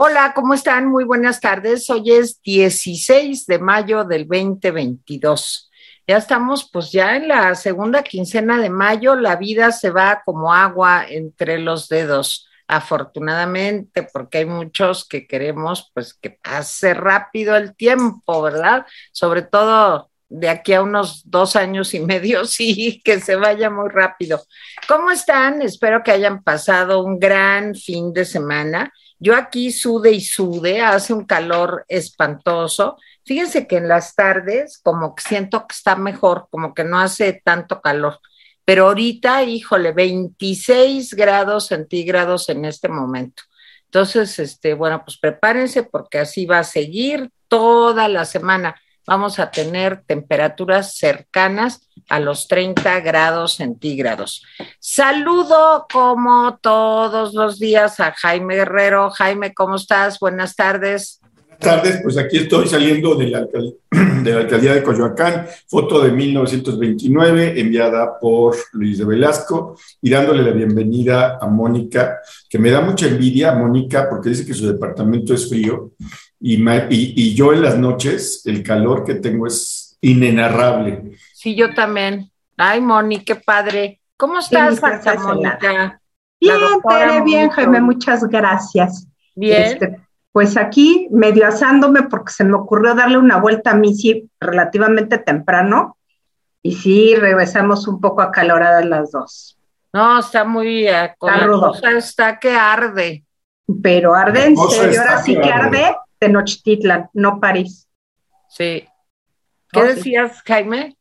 Hola, ¿cómo están? Muy buenas tardes. Hoy es 16 de mayo del 2022. Ya estamos pues ya en la segunda quincena de mayo. La vida se va como agua entre los dedos, afortunadamente, porque hay muchos que queremos pues que pase rápido el tiempo, ¿verdad? Sobre todo de aquí a unos dos años y medio, sí, que se vaya muy rápido. ¿Cómo están? Espero que hayan pasado un gran fin de semana. Yo aquí sude y sude, hace un calor espantoso. Fíjense que en las tardes como que siento que está mejor, como que no hace tanto calor. Pero ahorita, híjole, 26 grados centígrados en este momento. Entonces, este, bueno, pues prepárense porque así va a seguir toda la semana vamos a tener temperaturas cercanas a los 30 grados centígrados. Saludo como todos los días a Jaime Guerrero. Jaime, ¿cómo estás? Buenas tardes. Buenas tardes, pues aquí estoy saliendo de la, de la alcaldía de Coyoacán, foto de 1929 enviada por Luis de Velasco y dándole la bienvenida a Mónica, que me da mucha envidia, Mónica, porque dice que su departamento es frío y, y, yo en las noches, el calor que tengo es inenarrable. Sí, yo también. Ay, Moni, qué padre. ¿Cómo estás, Mónica? Bien, bien, Jaime, muchas gracias. Bien. Este, pues aquí medio asándome porque se me ocurrió darle una vuelta a Missy relativamente temprano y sí, regresamos un poco acaloradas las dos. No, está muy... Uh, está rudo. está que arde. Pero arde en serio, ahora sí que arde Tenochtitlan, no París. Sí. ¿Qué decías, Jaime?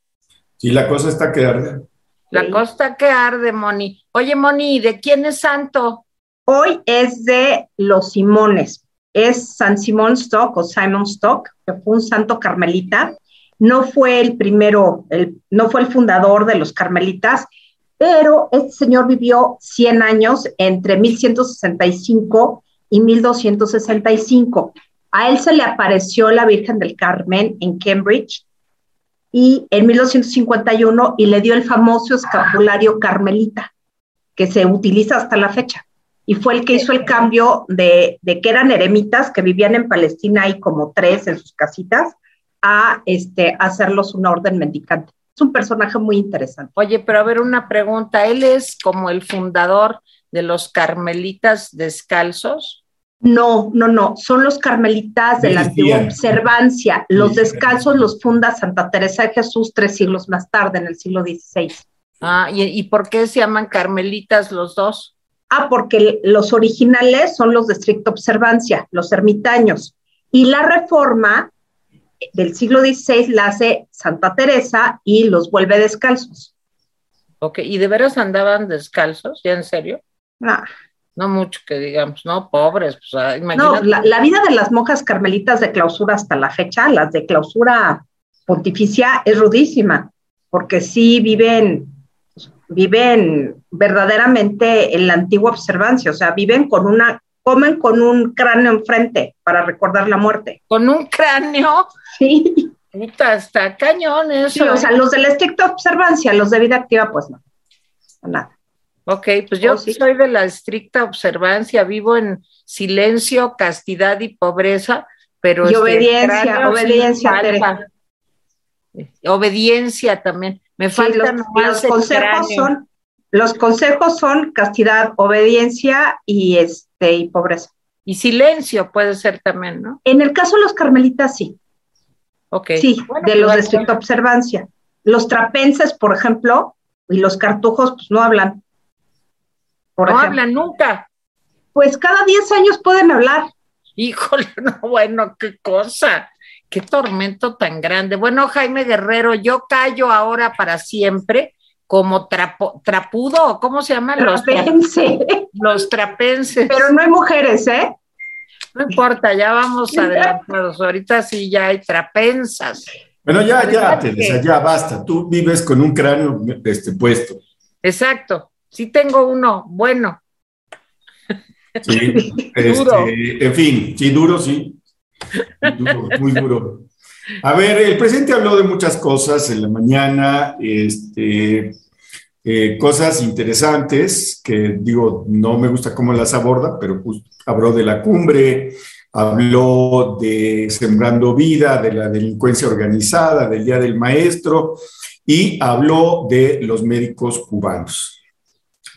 Sí, la cosa está que arde. La cosa que arde, Moni. Oye, Moni, ¿de quién es santo? Hoy es de los Simones. Es San Simón Stock o Simon Stock, que fue un santo carmelita. No fue el primero, el, no fue el fundador de los carmelitas, pero este señor vivió 100 años entre 1165 y 1265. A él se le apareció la Virgen del Carmen en Cambridge y en 1251 y le dio el famoso escapulario carmelita que se utiliza hasta la fecha. Y fue el que hizo el cambio de, que eran eremitas que vivían en Palestina y como tres en sus casitas a este, hacerlos una orden mendicante. Es un personaje muy interesante. Oye, pero a ver una pregunta, ¿él es como el fundador de los carmelitas descalzos? No, no, no, son los carmelitas de la antigua observancia. Los descalzos los funda Santa Teresa de Jesús tres siglos más tarde, en el siglo XVI. Ah, ¿y, por qué se llaman carmelitas los dos? Ah, porque los originales son los de estricta observancia, los ermitaños. Y la reforma del siglo XVI la hace Santa Teresa y los vuelve descalzos. Ok, ¿y de veras andaban descalzos? ¿Ya en serio? Ah, no mucho que digamos, ¿no? Pobres, pues No, la, vida de las monjas carmelitas de clausura hasta la fecha, las de clausura pontificia, es rudísima, porque sí viven, viven verdaderamente en la antigua observancia, o sea, viven con una, comen con un cráneo enfrente para recordar la muerte. ¿Con un cráneo? Sí. Puta, está cañón eso. Sí, o sea, los de la estricta observancia, los de vida activa, pues no, nada. Ok, pues yo oh, soy de la estricta observancia, vivo en silencio, castidad y pobreza, pero... Y este, obediencia, obediencia. Obediencia también. Me faltan los, consejos son los consejos son castidad, obediencia y este y pobreza. Y silencio puede ser también, ¿no? En el caso de los carmelitas sí. Ok. Sí, de los de estricta observancia. Los trapenses, por ejemplo, y los cartujos, pues no hablan no hablan nunca. Pues cada 10 años pueden hablar. Híjole, no, bueno, qué cosa, qué tormento tan grande. Bueno, Jaime Guerrero, yo callo ahora para siempre como trapo, trapudo, ¿cómo se llaman? Trapense. Los, trapenses. Pero no hay mujeres, ¿eh? No importa, ya vamos adelantados. Ahorita sí ya hay trapensas. Bueno, ya, ya, Teresa, ya basta. Tú vives con un cráneo este, puesto. Exacto. Sí tengo uno, bueno. Sí, este, en fin, sí, duro, sí. muy duro. A ver, el presidente habló de muchas cosas en la mañana, este, eh, cosas interesantes que digo, no me gusta cómo las aborda, pero pues, habló de la cumbre, habló de Sembrando Vida, de la delincuencia organizada, del Día del Maestro y habló de los médicos cubanos.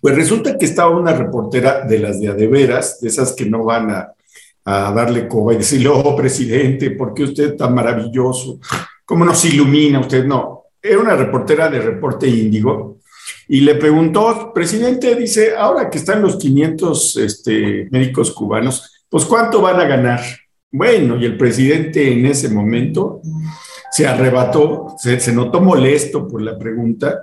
Pues resulta que estaba una reportera de las de adeveras, de esas que no van a, a darle coba y decirle, oh, presidente, ¿por qué usted tan maravilloso? ¿Cómo nos ilumina usted? No, era una reportera de Reporte Índigo y le preguntó, presidente, dice, ahora que están los 500 este, médicos cubanos, pues ¿cuánto van a ganar? Bueno, y el presidente en ese momento se arrebató, se, notó molesto por la pregunta,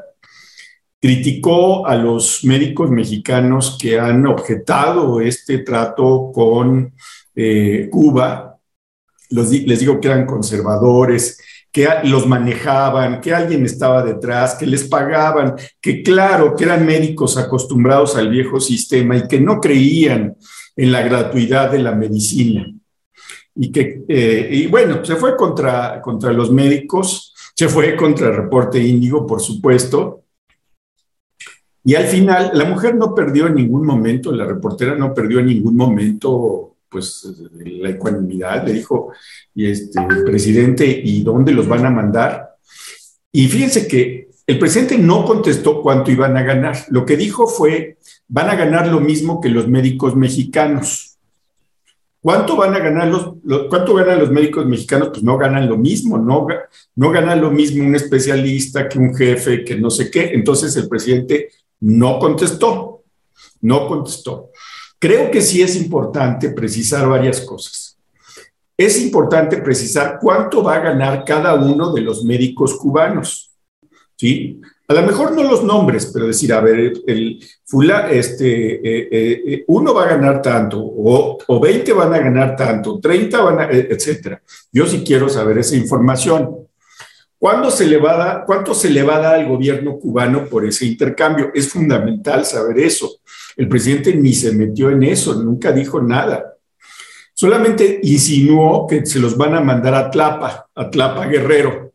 criticó a los médicos mexicanos que han objetado este trato con eh, Cuba, les digo que eran conservadores, que los manejaban, que alguien estaba detrás, que les pagaban, que claro, que eran médicos acostumbrados al viejo sistema y que no creían en la gratuidad de la medicina. Y que, eh, y bueno, se fue contra, contra los médicos, se fue contra el reporte índigo, por supuesto. Y al final, la mujer no perdió en ningún momento, la reportera no perdió en ningún momento, pues, la ecuanimidad. Le dijo, y este, presidente, ¿y dónde los van a mandar? Y fíjense que el presidente no contestó cuánto iban a ganar. Lo que dijo fue, van a ganar lo mismo que los médicos mexicanos. ¿Cuánto van a ganar los, cuánto ganan los médicos mexicanos? Pues no ganan lo mismo, no, no ganan lo mismo un especialista que un jefe, que no sé qué. Entonces el presidente no contestó, no contestó. Creo que sí es importante precisar varias cosas. Es importante precisar cuánto va a ganar cada uno de los médicos cubanos. ¿sí? A lo mejor no los nombres, pero decir, a ver, el, fula, este, eh, eh, eh, uno va a ganar tanto, o, o, 20 van a ganar tanto, 30 van a, etcétera. Yo sí quiero saber esa información. ¿Cuándo se le va a dar, ¿Cuánto se le va a dar al gobierno cubano por ese intercambio? Es fundamental saber eso. El presidente ni se metió en eso, nunca dijo nada. Solamente insinuó que se los van a mandar a Tlapa, a Tlapa Guerrero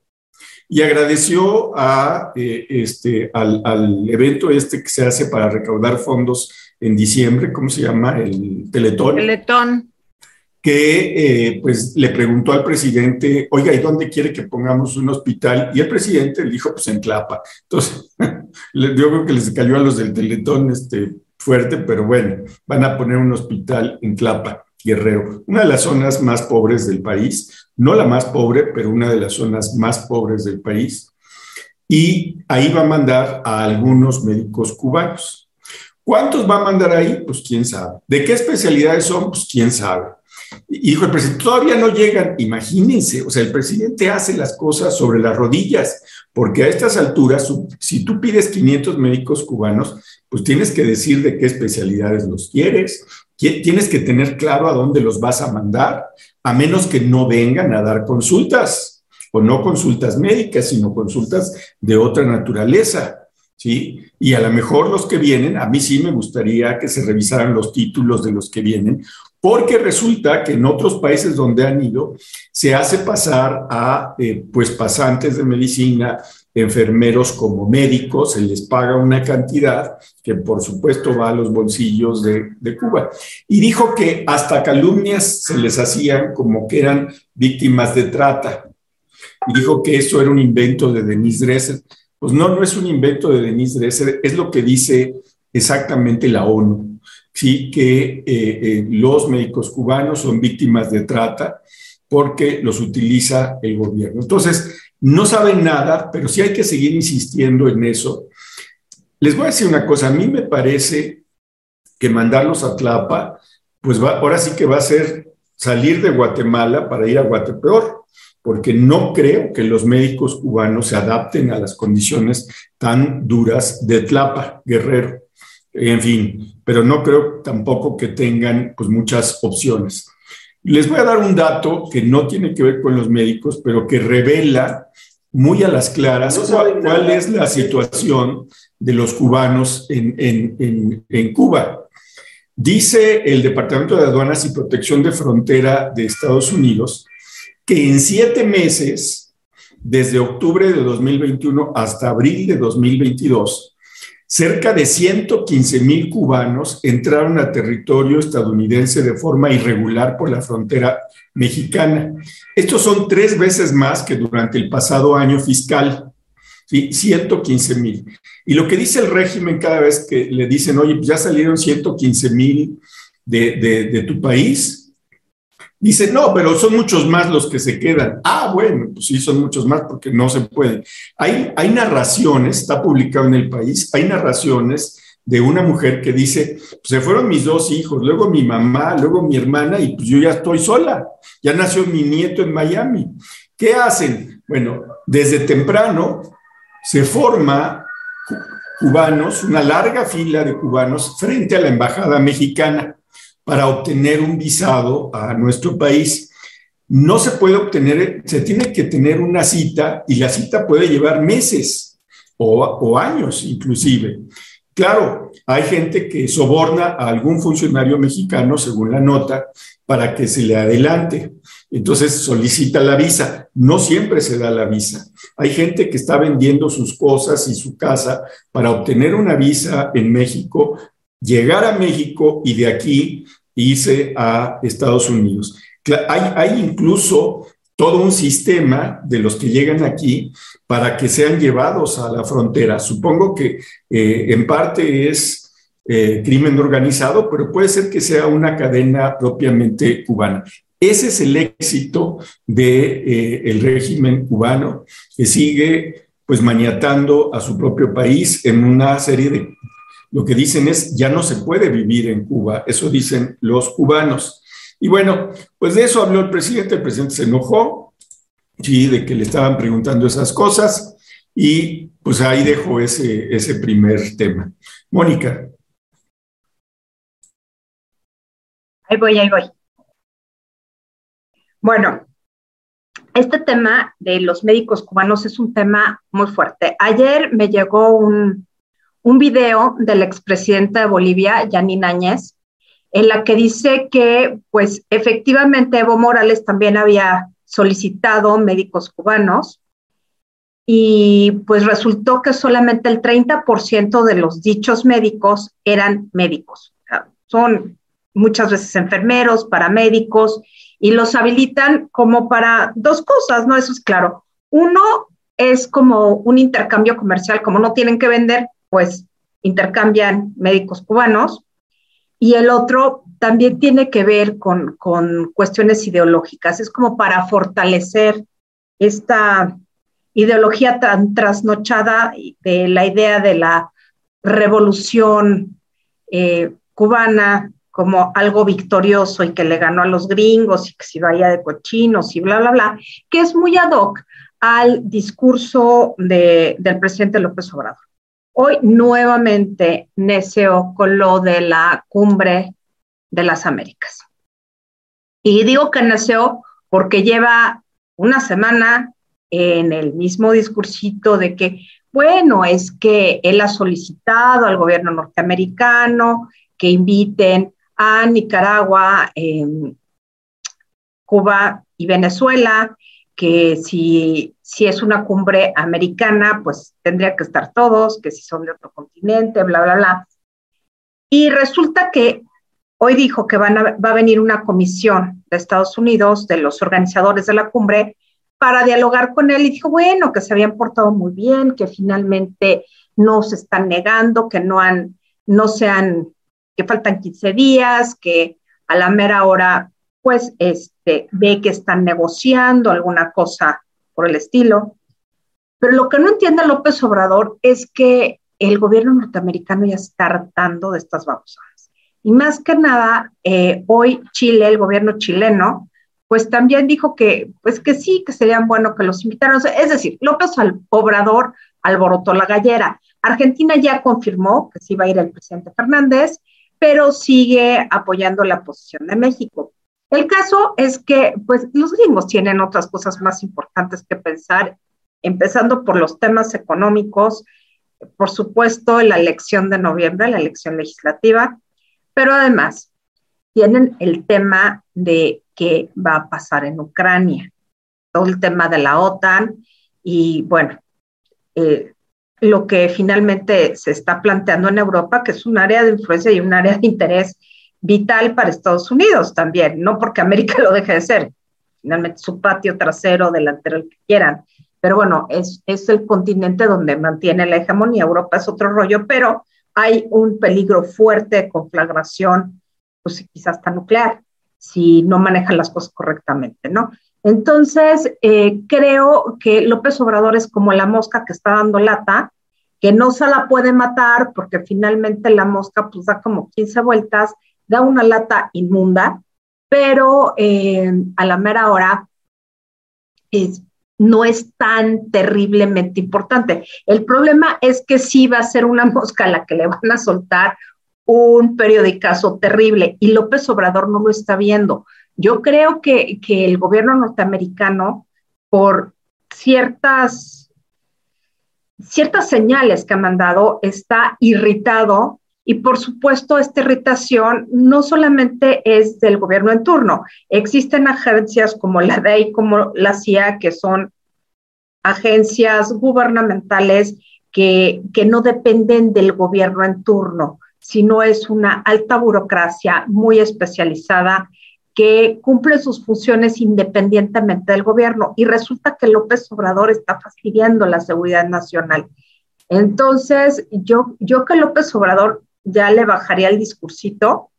y agradeció eh, este, al, al, evento este que se hace para recaudar fondos en diciembre, ¿cómo se llama? El Teletón. Teletón. Que eh, pues le preguntó al presidente, oiga, ¿y dónde quiere que pongamos un hospital? Y el presidente le dijo, pues en Tlapa. Entonces, yo creo que les cayó a los del Teletón este, fuerte, pero bueno, van a poner un hospital en Tlapa. Guerrero, una de las zonas más pobres del país, no la más pobre, pero una de las zonas más pobres del país. Y ahí va a mandar a algunos médicos cubanos. ¿Cuántos va a mandar ahí? Pues quién sabe. ¿De qué especialidades son? Pues quién sabe. Y dijo el presidente, todavía no llegan, imagínense, o sea, el presidente hace las cosas sobre las rodillas, porque a estas alturas, si tú pides 500 médicos cubanos, pues tienes que decir de qué especialidades los quieres, tienes que tener claro a dónde los vas a mandar, a menos que no vengan a dar consultas, o no consultas médicas, sino consultas de otra naturaleza. ¿Sí? Y a lo mejor los que vienen, a mí sí me gustaría que se revisaran los títulos de los que vienen, porque resulta que en otros países donde han ido se hace pasar a eh, pues pasantes de medicina, enfermeros como médicos, se les paga una cantidad que por supuesto va a los bolsillos de, Cuba. Y dijo que hasta calumnias se les hacían como que eran víctimas de trata. Y dijo que eso era un invento de Denise Dresser. Pues no, no es un invento de Denise Dresser, es lo que dice exactamente la ONU. Sí, que eh, eh, los médicos cubanos son víctimas de trata porque los utiliza el gobierno. Entonces, no saben nada, pero sí hay que seguir insistiendo en eso. Les voy a decir una cosa, a mí me parece que mandarlos a Tlapa, pues ahora sí que va a ser salir de Guatemala para ir a Guatepeor, porque no creo que los médicos cubanos se adapten a las condiciones tan duras de Tlapa, Guerrero. En fin, pero no creo tampoco que tengan pues muchas opciones. Les voy a dar un dato que no tiene que ver con los médicos, pero que revela muy a las claras cuál, es la situación de los cubanos en, en, Cuba. Dice el Departamento de Aduanas y Protección de Frontera de Estados Unidos que en siete meses, desde octubre de 2021 hasta abril de 2022, cerca de 115 mil cubanos entraron a territorio estadounidense de forma irregular por la frontera mexicana. Estos son tres veces más que durante el pasado año fiscal, ¿sí? 115 mil. Y lo que dice el régimen cada vez que le dicen, oye, pues ya salieron 115 mil de tu país, Dice, no, pero son muchos más los que se quedan. Ah, bueno, pues sí, son muchos más porque no se pueden. Hay, hay narraciones, está publicado en el país, hay narraciones de una mujer que dice, pues se fueron mis dos hijos, luego mi mamá, luego mi hermana y pues yo ya estoy sola, ya nació mi nieto en Miami. ¿Qué hacen? Bueno, desde temprano se forma cubanos, una larga fila de cubanos frente a la embajada mexicana para obtener un visado a nuestro país. No se puede obtener, se tiene que tener una cita y la cita puede llevar meses o, años inclusive. Claro, hay gente que soborna a algún funcionario mexicano, según la nota, para que se le adelante. Entonces solicita la visa. No siempre se da la visa. Hay gente que está vendiendo sus cosas y su casa para obtener una visa en México llegar a México y de aquí irse a Estados Unidos. Hay, incluso todo un sistema de los que llegan aquí para que sean llevados a la frontera. Supongo que eh, en parte es eh, crimen organizado, pero puede ser que sea una cadena propiamente cubana. Ese es el éxito del de, eh, régimen cubano que sigue pues maniatando a su propio país en una serie de lo que dicen es, ya no se puede vivir en Cuba, eso dicen los cubanos. Y bueno, pues de eso habló el presidente, el presidente se enojó, sí, de que le estaban preguntando esas cosas, y pues ahí dejo ese, ese primer tema. Mónica. Ahí voy, ahí voy. Bueno, este tema de los médicos cubanos es un tema muy fuerte. Ayer me llegó un, un video del expresidente de Bolivia, Yanin Áñez, en la que dice que, pues, efectivamente Evo Morales también había solicitado médicos cubanos y pues resultó que solamente el 30% de los dichos médicos eran médicos. son muchas veces enfermeros, paramédicos, y los habilitan como para dos cosas, ¿no? Eso es claro. Uno es como un intercambio comercial, como no tienen que vender, pues intercambian médicos cubanos, y el otro también tiene que ver con, cuestiones ideológicas, es como para fortalecer esta ideología tan trasnochada de la idea de la revolución eh, cubana como algo victorioso y que le ganó a los gringos y que se vaya de cochinos y bla, bla, bla, que es muy ad hoc al discurso del presidente López Obrador. Hoy nuevamente necio con lo de la cumbre de las Américas. Y digo que neció porque lleva una semana en el mismo discursito de que, bueno, es que él ha solicitado al gobierno norteamericano que inviten a Nicaragua, em, Cuba y Venezuela, que si si es una cumbre americana, pues tendría que estar todos, que si son de otro continente, bla, bla, bla. Y resulta que hoy dijo que van va a venir una comisión de Estados Unidos, de los organizadores de la cumbre, para dialogar con él y dijo, bueno, que se habían portado muy bien, que finalmente no se están negando, que no han, no se han, que faltan 15 días, que a la mera hora, pues, este, ve que están negociando alguna cosa por el estilo. Pero lo que no entiende López Obrador es que el gobierno norteamericano ya está hartando de estas babosadas. Y más que nada, eh, hoy Chile, el gobierno chileno, pues también dijo que, pues que sí, que serían bueno que los invitaran. Es decir, López Obrador alborotó la gallera. Argentina ya confirmó que sí va a ir el presidente Fernández, pero sigue apoyando la posición de México. El caso es que, pues, los gringos tienen otras cosas más importantes que pensar, empezando por los temas económicos, por supuesto, la elección de noviembre, la elección legislativa, pero además tienen el tema de qué va a pasar en Ucrania, todo el tema de la OTAN y, bueno, eh, lo que finalmente se está planteando en Europa, que es un área de influencia y un área de interés vital para Estados Unidos también, no porque América lo deje de ser, finalmente su patio trasero, delantero, el que quieran, pero bueno, es, es el continente donde mantiene la hegemonía, Europa es otro rollo, pero hay un peligro fuerte de conflagración, pues quizás hasta nuclear, si no manejan las cosas correctamente, ¿no? Entonces, eh, creo que López Obrador es como la mosca que está dando lata, que no se la puede matar porque finalmente la mosca pues da como 15 vueltas, da una lata inmunda, pero eh, a la mera hora no es tan terriblemente importante. El problema es que sí va a ser una mosca a la que le van a soltar un periodicazo terrible y López Obrador no lo está viendo. Yo creo que, el gobierno norteamericano, por ciertas, ciertas señales que ha mandado, está irritado y por supuesto, esta irritación no solamente es del gobierno en turno. Existen agencias como la DEI, como la CIA, que son agencias gubernamentales que, que no dependen del gobierno en turno, sino es una alta burocracia muy especializada que cumple sus funciones independientemente del gobierno. Y resulta que López Obrador está fastidiando la seguridad nacional. Entonces, yo, yo que López Obrador ya le bajaría el discursito.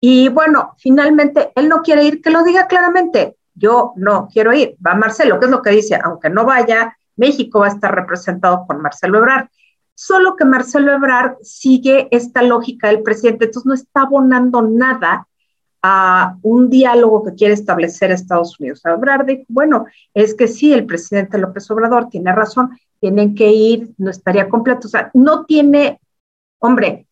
Y bueno, finalmente, él no quiere ir, que lo diga claramente. Yo no quiero ir. Va Marcelo, que es lo que dice, aunque no vaya, México va a estar representado por Marcelo Ebrard. Solo que Marcelo Ebrard sigue esta lógica del presidente, entonces no está abonando nada a un diálogo que quiere establecer Estados Unidos. Ebrard dijo, bueno, es que sí, el presidente López Obrador tiene razón, tienen que ir, no estaría completo. O sea, no tiene, hombre,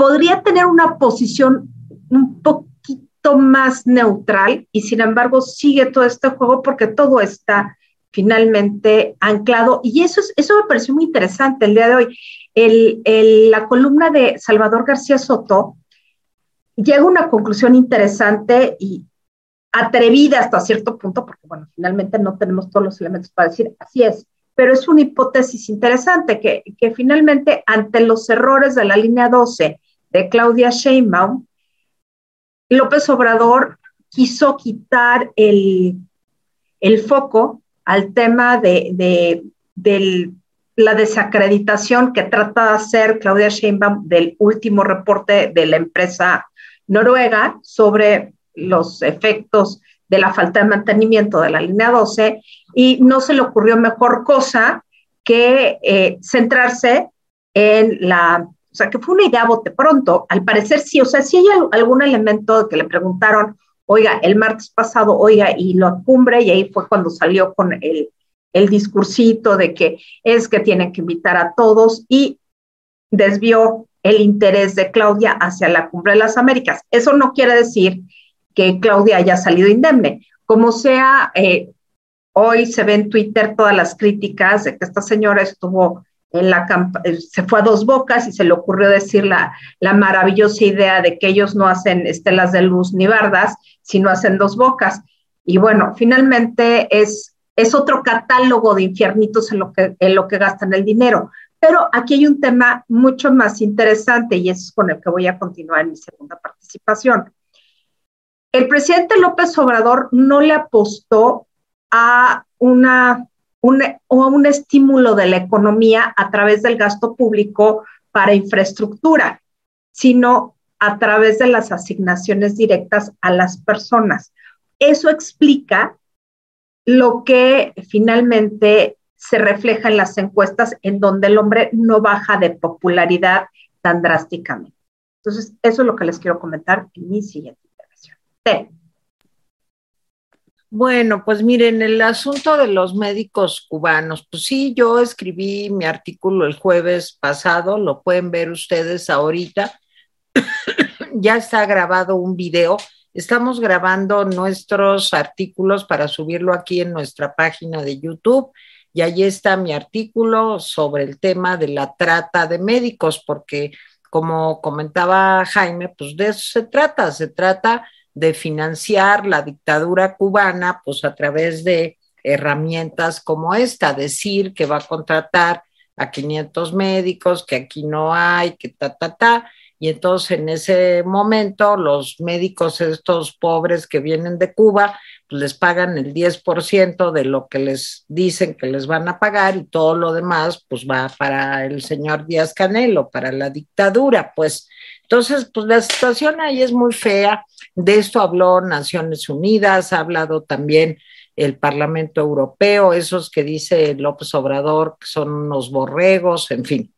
podría tener una posición un poquito más neutral y sin embargo sigue todo este juego porque todo está finalmente anclado. Y eso, es, eso me pareció muy interesante el día de hoy. El, la columna de Salvador García Soto llega a una conclusión interesante y atrevida hasta cierto punto, porque bueno, finalmente no tenemos todos los elementos para decir así es, pero es una hipótesis interesante que, que finalmente ante los errores de la línea 12 de Claudia Sheinbaum, López Obrador quiso quitar el, el foco al tema de, de, la desacreditación que trata de hacer Claudia Sheinbaum del último reporte de la empresa noruega sobre los efectos de la falta de mantenimiento de la línea 12 y no se le ocurrió mejor cosa que eh, centrarse en la, o sea, que fue una idea bote pronto, al parecer sí, o sea, si hay algún elemento que le preguntaron, oiga, el martes pasado, oiga, y lo cumbre, y ahí fue cuando salió con el, el discursito de que es que tienen que invitar a todos y desvió el interés de Claudia hacia la cumbre de las Américas. Eso no quiere decir que Claudia haya salido indemne. Como sea, eh, hoy se ve en Twitter todas las críticas de que esta señora estuvo en la eh, se fue a dos bocas y se le ocurrió decir la, la maravillosa idea de que ellos no hacen estelas de luz ni bardas, sino hacen dos bocas. Y bueno, finalmente es, es otro catálogo de infiernitos en lo, que, en lo que gastan el dinero. Pero aquí hay un tema mucho más interesante y es con el que voy a continuar en mi segunda participación. El presidente López Obrador no le apostó a una, un, un estímulo de la economía a través del gasto público para infraestructura, sino a través de las asignaciones directas a las personas. Eso explica lo que finalmente se refleja en las encuestas en donde el hombre no baja de popularidad tan drásticamente. Entonces, eso es lo que les quiero comentar en mi siguiente intervención. Bueno, pues miren, el asunto de los médicos cubanos, pues sí, yo escribí mi artículo el jueves pasado, lo pueden ver ustedes ahorita. ya está grabado un video. Estamos grabando nuestros artículos para subirlo aquí en nuestra página de YouTube y allí está mi artículo sobre el tema de la trata de médicos, porque como comentaba Jaime, pues de eso se trata, se trata de financiar la dictadura cubana, pues a través de herramientas como esta, decir que va a contratar a 500 médicos, que aquí no hay, que ta, ta, ta. Y entonces en ese momento los médicos, estos pobres que vienen de Cuba, pues les pagan el 10% de lo que les dicen que les van a pagar y todo lo demás pues va para el señor Díaz Canelo, para la dictadura, pues. Entonces, pues la situación ahí es muy fea. De esto habló Naciones Unidas, ha hablado también el Parlamento Europeo, esos que dice López Obrador que son unos borregos, en fin.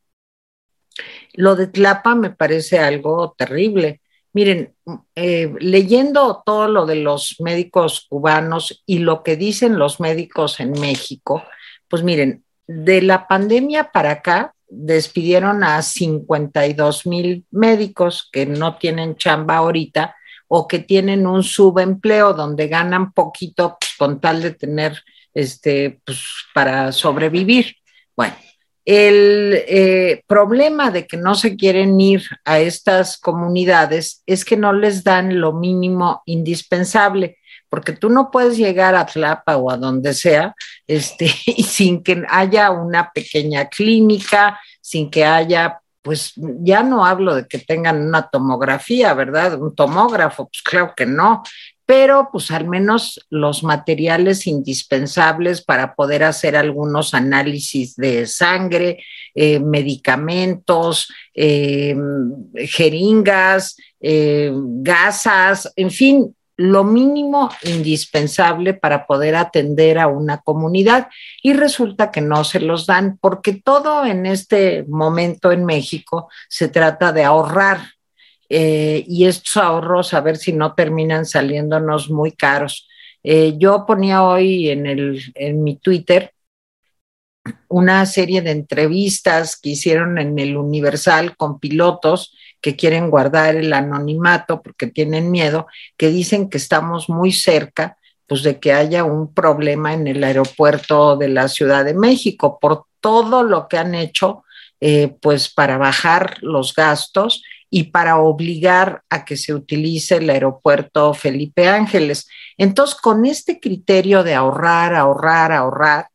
Lo de Tlapa me parece algo terrible. Miren, eh, leyendo todo lo de los médicos cubanos y lo que dicen los médicos en México, pues miren, de la pandemia para acá despidieron a 52 mil médicos que no tienen chamba ahorita o que tienen un subempleo donde ganan poquito con tal de tener este, pues, para sobrevivir. Bueno, el eh, problema de que no se quieren ir a estas comunidades es que no les dan lo mínimo indispensable, porque tú no puedes llegar a Tlapa o a donde sea este, sin que haya una pequeña clínica, sin que haya pues ya no hablo de que tengan una tomografía, ¿verdad? Un tomógrafo, pues claro que no, pero pues al menos los materiales indispensables para poder hacer algunos análisis de sangre, eh, medicamentos, eh, jeringas, eh, gasas, en fin, lo mínimo indispensable para poder atender a una comunidad y resulta que no se los dan porque todo en este momento en México se trata de ahorrar eh, y estos ahorros a ver si no terminan saliéndonos muy caros. Eh, yo ponía hoy en, el, en mi Twitter una serie de entrevistas que hicieron en el Universal con pilotos que quieren guardar el anonimato porque tienen miedo, que dicen que estamos muy cerca pues de que haya un problema en el aeropuerto de la Ciudad de México por todo lo que han hecho eh, pues para bajar los gastos y para obligar a que se utilice el aeropuerto Felipe Ángeles. Entonces, con este criterio de ahorrar, ahorrar, ahorrar,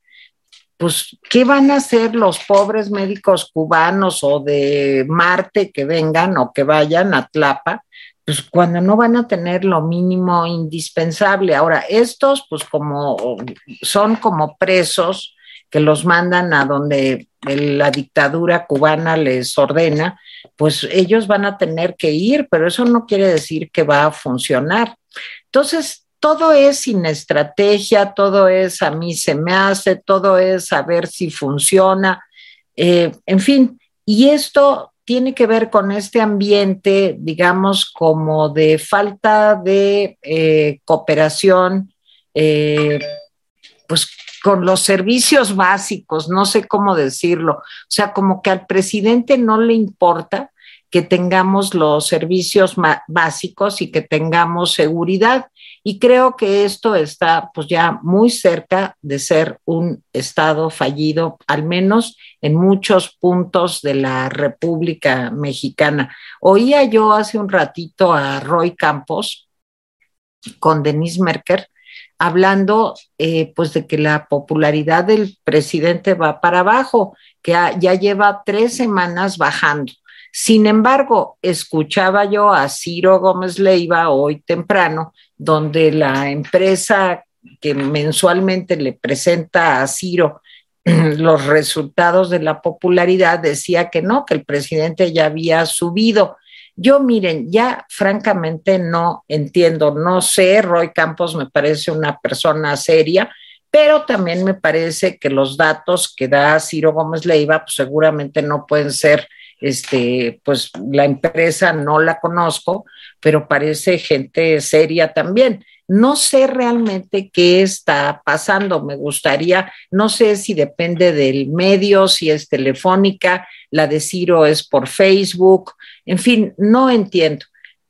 pues, ¿qué van a hacer los pobres médicos cubanos o de Marte que vengan o que vayan a Tlapa? Pues cuando no van a tener lo mínimo indispensable. Ahora, estos, pues como son como presos que los mandan a donde la dictadura cubana les ordena, pues ellos van a tener que ir, pero eso no quiere decir que va a funcionar. Entonces, todo es sin estrategia, todo es a mí se me hace, todo es a ver si funciona, eh, en fin, y esto tiene que ver con este ambiente, digamos, como de falta de eh, cooperación, eh, pues con los servicios básicos, no sé cómo decirlo, o sea, como que al presidente no le importa que tengamos los servicios básicos y que tengamos seguridad. Y creo que esto está pues ya muy cerca de ser un Estado fallido, al menos en muchos puntos de la República Mexicana. Oía yo hace un ratito a Roy Campos con Denise Merker hablando eh, pues de que la popularidad del presidente va para abajo, que ya lleva tres semanas bajando. Sin embargo, escuchaba yo a Ciro Gómez Leiva hoy temprano, donde la empresa que mensualmente le presenta a Ciro los resultados de la popularidad decía que no, que el presidente ya había subido. Yo miren, ya francamente no entiendo, no sé, Roy Campos me parece una persona seria, pero también me parece que los datos que da Ciro Gómez Leiva pues seguramente no pueden ser este, pues la empresa no la conozco, pero parece gente seria también. No sé realmente qué está pasando. Me gustaría, no sé si depende del medio, si es telefónica, la de Ciro es por Facebook, en fin, no entiendo.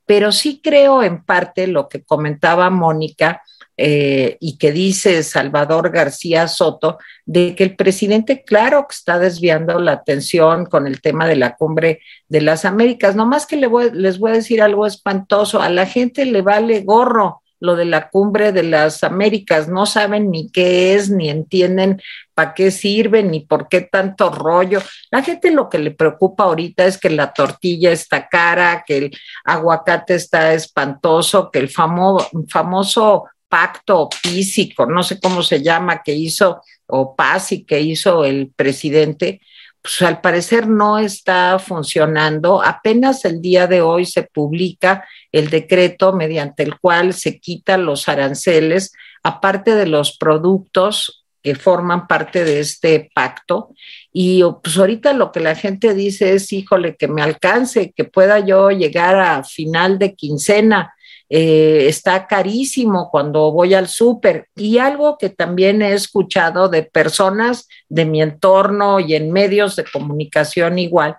Pero sí creo en parte lo que comentaba Mónica, eh, y que dice Salvador García Soto, de que el presidente, claro que está desviando la atención con el tema de la cumbre de las Américas. No más que les voy a decir algo espantoso, a la gente le vale gorro lo de la cumbre de las Américas, no saben ni qué es, ni entienden para qué sirve, ni por qué tanto rollo. La gente lo que le preocupa ahorita es que la tortilla está cara, que el aguacate está espantoso, que el famoso pacto físico, no sé cómo se llama, que hizo, o PASI que hizo el presidente, pues al parecer no está funcionando. Apenas el día de hoy se publica el decreto mediante el cual se quitan los aranceles, aparte de los productos que forman parte de este pacto. Y pues ahorita lo que la gente dice es, híjole, que me alcance, que pueda yo llegar a final de quincena eh, está carísimo cuando voy al súper. Y algo que también he escuchado de personas de mi entorno y en medios de comunicación igual,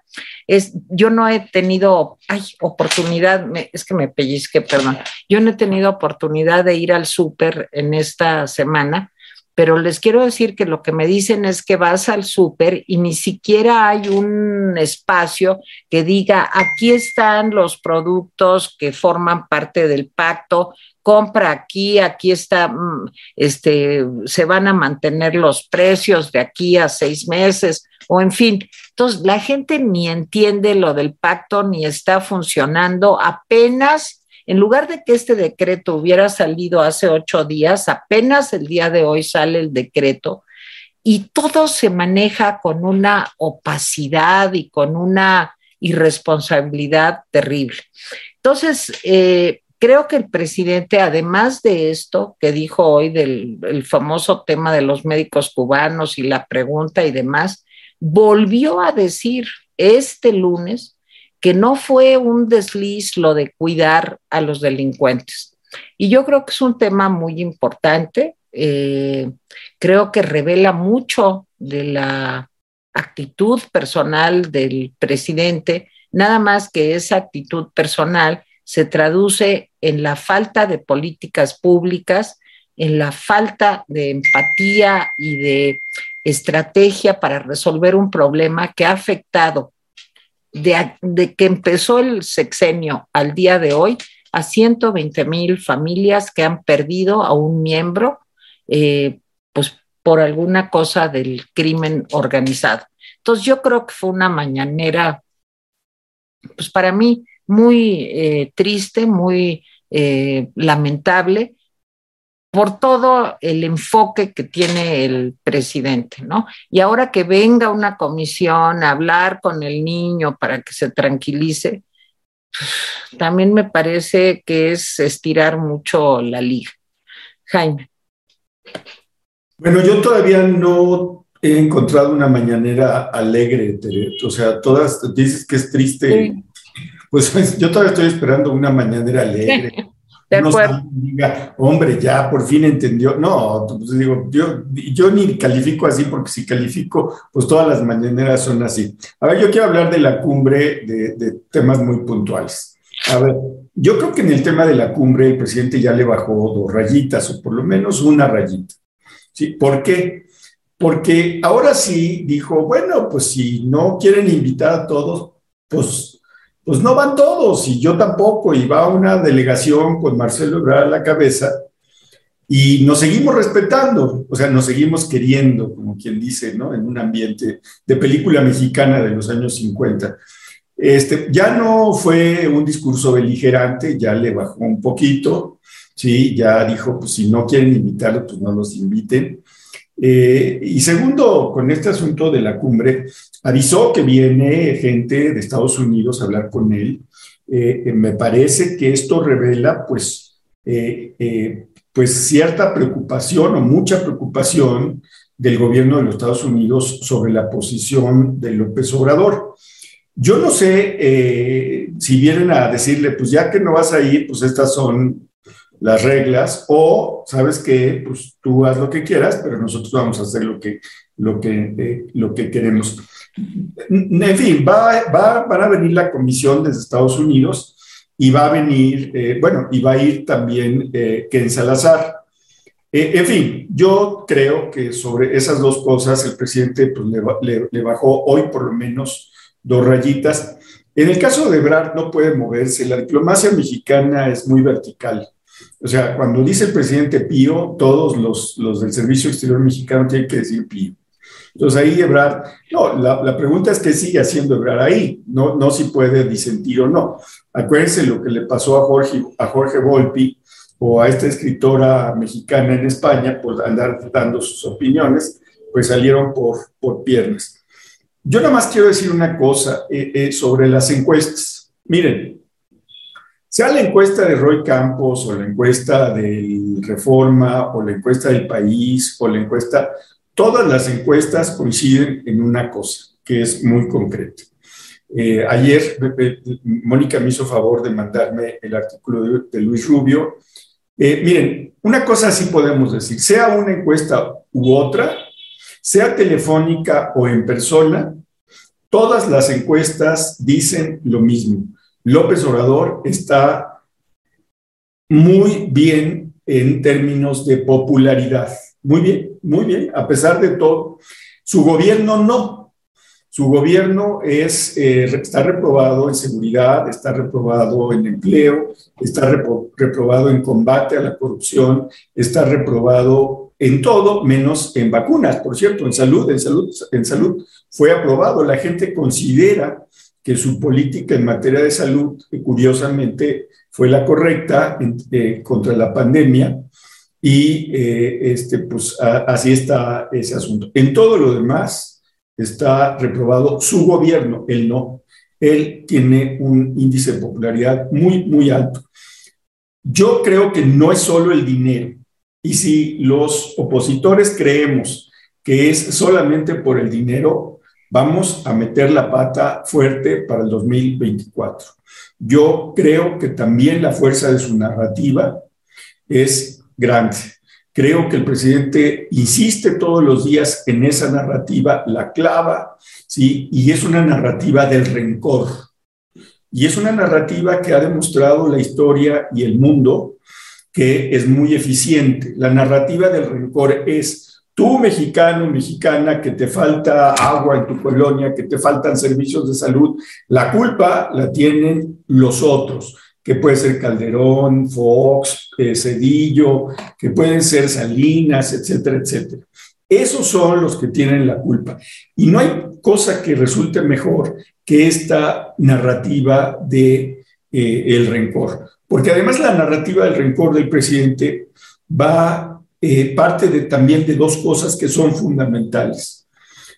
es, yo no he tenido, ay, oportunidad, es que me pellizque, perdón, yo no he tenido oportunidad de ir al súper en esta semana pero les quiero decir que lo que me dicen es que vas al súper y ni siquiera hay un espacio que diga, aquí están los productos que forman parte del pacto, compra aquí, aquí está, mm, este, se van a mantener los precios de aquí a seis meses, o en fin. Entonces, la gente ni entiende lo del pacto, ni está funcionando, apenas en lugar de que este decreto hubiera salido hace ocho días, apenas el día de hoy sale el decreto y todo se maneja con una opacidad y con una irresponsabilidad terrible. Entonces, eh, creo que el presidente, además de esto que dijo hoy del famoso tema de los médicos cubanos y la pregunta y demás, volvió a decir este lunes que no fue un desliz lo de cuidar a los delincuentes. Y yo creo que es un tema muy importante, eh, creo que revela mucho de la actitud personal del presidente, nada más que esa actitud personal se traduce en la falta de políticas públicas, en la falta de empatía y de estrategia para resolver un problema que ha afectado de, que empezó el sexenio al día de hoy a 120 mil familias que han perdido a un miembro, eh, pues por alguna cosa del crimen organizado. Entonces yo creo que fue una mañanera, pues para mí muy eh, triste, muy eh, lamentable, por todo el enfoque que tiene el presidente, ¿no? Y ahora que venga una comisión a hablar con el niño para que se tranquilice, también me parece que es estirar mucho la liga. Jaime. Bueno, yo todavía no he encontrado una mañanera alegre, O sea, todas dices que es triste. Pues, pues, yo todavía estoy esperando una mañanera alegre. De Diga, hombre, ya por fin entendió. No, pues digo, yo, yo ni califico así porque si califico, pues todas las mañaneras son así. A ver, yo quiero hablar de la cumbre de, de temas muy puntuales. A ver, yo creo que en el tema de la cumbre el presidente ya le bajó dos rayitas o por lo menos una rayita. ¿Sí? ¿Por qué? Porque ahora sí dijo, bueno, pues si no quieren invitar a todos, pues pues no van todos y yo tampoco, y va una delegación con Marcelo Ebrard a la cabeza y nos seguimos respetando, o sea, nos seguimos queriendo, como quien dice, ¿no? En un ambiente de película mexicana de los años 50. Este, ya no fue un discurso beligerante, ya le bajó un poquito, ¿sí? Ya dijo, pues si no quieren invitarlo, pues no los inviten. Eh, y segundo, con este asunto de la cumbre, avisó que viene gente de Estados Unidos a hablar con él. Eh, eh, me parece que esto revela, pues, pues, cierta preocupación o mucha preocupación del gobierno de los Estados Unidos sobre la posición de López Obrador. Yo no sé si vienen a decirle, pues ya que no vas a ir, pues estas son las reglas o sabes que pues tú haz lo que quieras, pero nosotros vamos a hacer lo que, lo que, eh, lo que queremos. En fin, va, va, van a venir la comisión desde Estados Unidos y va a venir, eh, bueno, y va a ir también eh, Ken Salazar. Eh, en fin, yo creo que sobre esas dos cosas el presidente pues, le, bajó hoy por lo menos dos rayitas. En el caso de Ebrard no puede moverse, la diplomacia mexicana es muy vertical O sea, cuando dice el presidente Pío, todos los, los del Servicio Exterior Mexicano tienen que decir Pío. Entonces ahí Ebrard, no, la, la, pregunta es qué sigue haciendo Ebrard ahí, no, no si puede disentir o no. Acuérdense lo que le pasó a Jorge, a Jorge Volpi o a esta escritora mexicana en España por andar dando sus opiniones, pues salieron por, por piernas. Yo nada más quiero decir una cosa eh, eh, sobre las encuestas. Miren, sea la encuesta de Roy Campos o la encuesta del Reforma o la encuesta del País o la encuesta, todas las encuestas coinciden en una cosa que es muy concreta. Eh, ayer Mónica me hizo favor de mandarme el artículo de, Luis Rubio. miren, una cosa sí podemos decir, sea una encuesta u otra, sea telefónica o en persona, todas las encuestas dicen lo mismo. López Obrador está muy bien en términos de popularidad. Muy bien, muy bien, a pesar de todo. Su gobierno no. Su gobierno es, eh, está reprobado en seguridad, está reprobado en empleo, está reprobado en combate a la corrupción, está reprobado en todo menos en vacunas, por cierto, en salud, en salud, en salud fue aprobado. La gente considera que su política en materia de salud, curiosamente, fue la correcta eh, contra la pandemia y eh, este, pues así está ese asunto. En todo lo demás está reprobado su gobierno, él no. Él tiene un índice de popularidad muy, muy alto. Yo creo que no es solo el dinero. Y si los opositores creemos que es solamente por el dinero, vamos a meter la pata fuerte para el 2024. Yo creo que también la fuerza de su narrativa es grande. Creo que el presidente insiste todos los días en esa narrativa, la clava, ¿sí? Y es una narrativa del rencor. Y es una narrativa que ha demostrado la historia y el mundo que es muy eficiente. La narrativa del rencor es tú, mexicano, mexicana, que te falta agua en tu colonia, que te faltan servicios de salud, la culpa la tienen los otros, que puede ser Calderón, Fox, eh, Cedillo, que pueden ser Salinas, etcétera, etcétera. Esos son los que tienen la culpa. Y no hay cosa que resulte mejor que esta narrativa de eh, el rencor. Porque además la narrativa del rencor del presidente va eh, parte de, también de dos cosas que son fundamentales.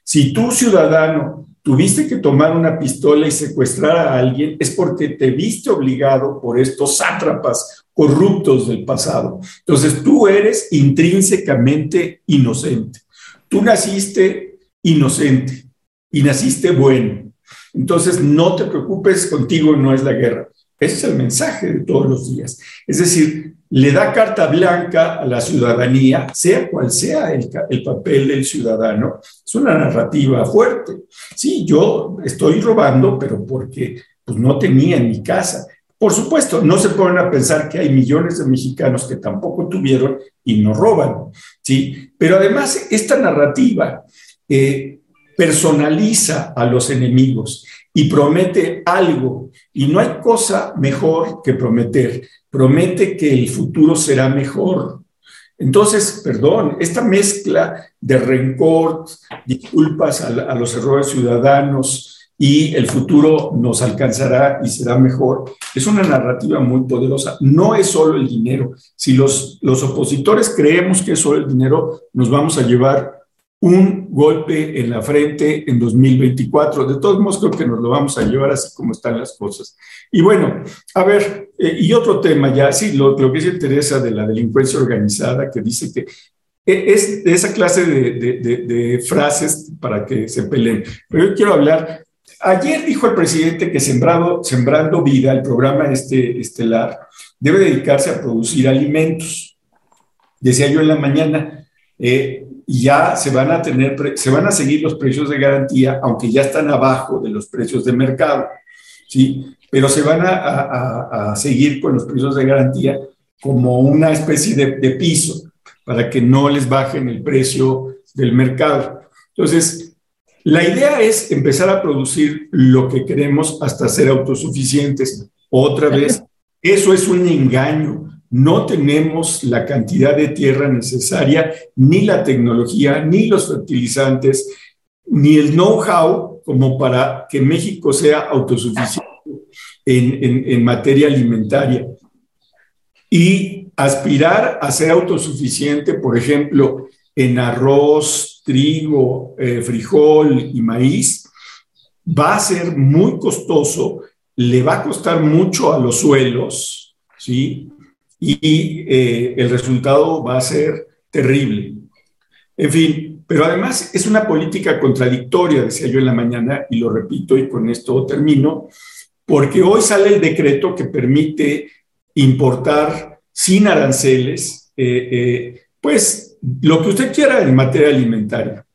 Si tú, ciudadano, tuviste que tomar una pistola y secuestrar a alguien, es porque te viste obligado por estos sátrapas corruptos del pasado. Entonces tú eres intrínsecamente inocente. Tú naciste inocente y naciste bueno. Entonces no te preocupes, contigo no es la guerra. Ese es el mensaje de todos los días. Es decir, le da carta blanca a la ciudadanía, sea cual sea el, el, papel del ciudadano. Es una narrativa fuerte. Sí, yo estoy robando, pero porque pues, no tenía en mi casa. Por supuesto, no se ponen a pensar que hay millones de mexicanos que tampoco tuvieron y no roban. ¿sí? Pero además, esta narrativa eh, personaliza a los enemigos y promete algo. Y no hay cosa mejor que prometer. Promete que el futuro será mejor. Entonces, perdón, esta mezcla de rencor, disculpas a, los errores ciudadanos y el futuro nos alcanzará y será mejor, es una narrativa muy poderosa. No es solo el dinero. Si los, los opositores creemos que es solo el dinero, nos vamos a llevar un golpe en la frente en 2024. De todos modos, creo que nos lo vamos a llevar así como están las cosas. Y bueno, a ver, eh, y otro tema ya, sí, lo, lo, que se interesa de la delincuencia organizada, que dice que e, es esa clase de, de, de, frases para que se peleen. Pero yo quiero hablar, ayer dijo el presidente que Sembrado, Sembrando Vida, el programa este estelar, debe dedicarse a producir alimentos. Decía yo en la mañana, eh, y ya se van a tener, se van a seguir los precios de garantía, aunque ya están abajo de los precios de mercado, ¿sí? Pero se van a, a, seguir con los precios de garantía como una especie de, de, piso para que no les bajen el precio del mercado. Entonces, la idea es empezar a producir lo que queremos hasta ser autosuficientes. Otra vez, eso es un engaño no tenemos la cantidad de tierra necesaria, ni la tecnología, ni los fertilizantes, ni el know-how como para que México sea autosuficiente en, materia alimentaria. Y aspirar a ser autosuficiente, por ejemplo, en arroz, trigo, eh, frijol y maíz, va a ser muy costoso, le va a costar mucho a los suelos, ¿sí? Y eh, el resultado va a ser terrible. En fin, pero además es una política contradictoria, decía yo en la mañana, y lo repito y con esto termino, porque hoy sale el decreto que permite importar sin aranceles, eh, eh, pues lo que usted quiera en materia alimentaria,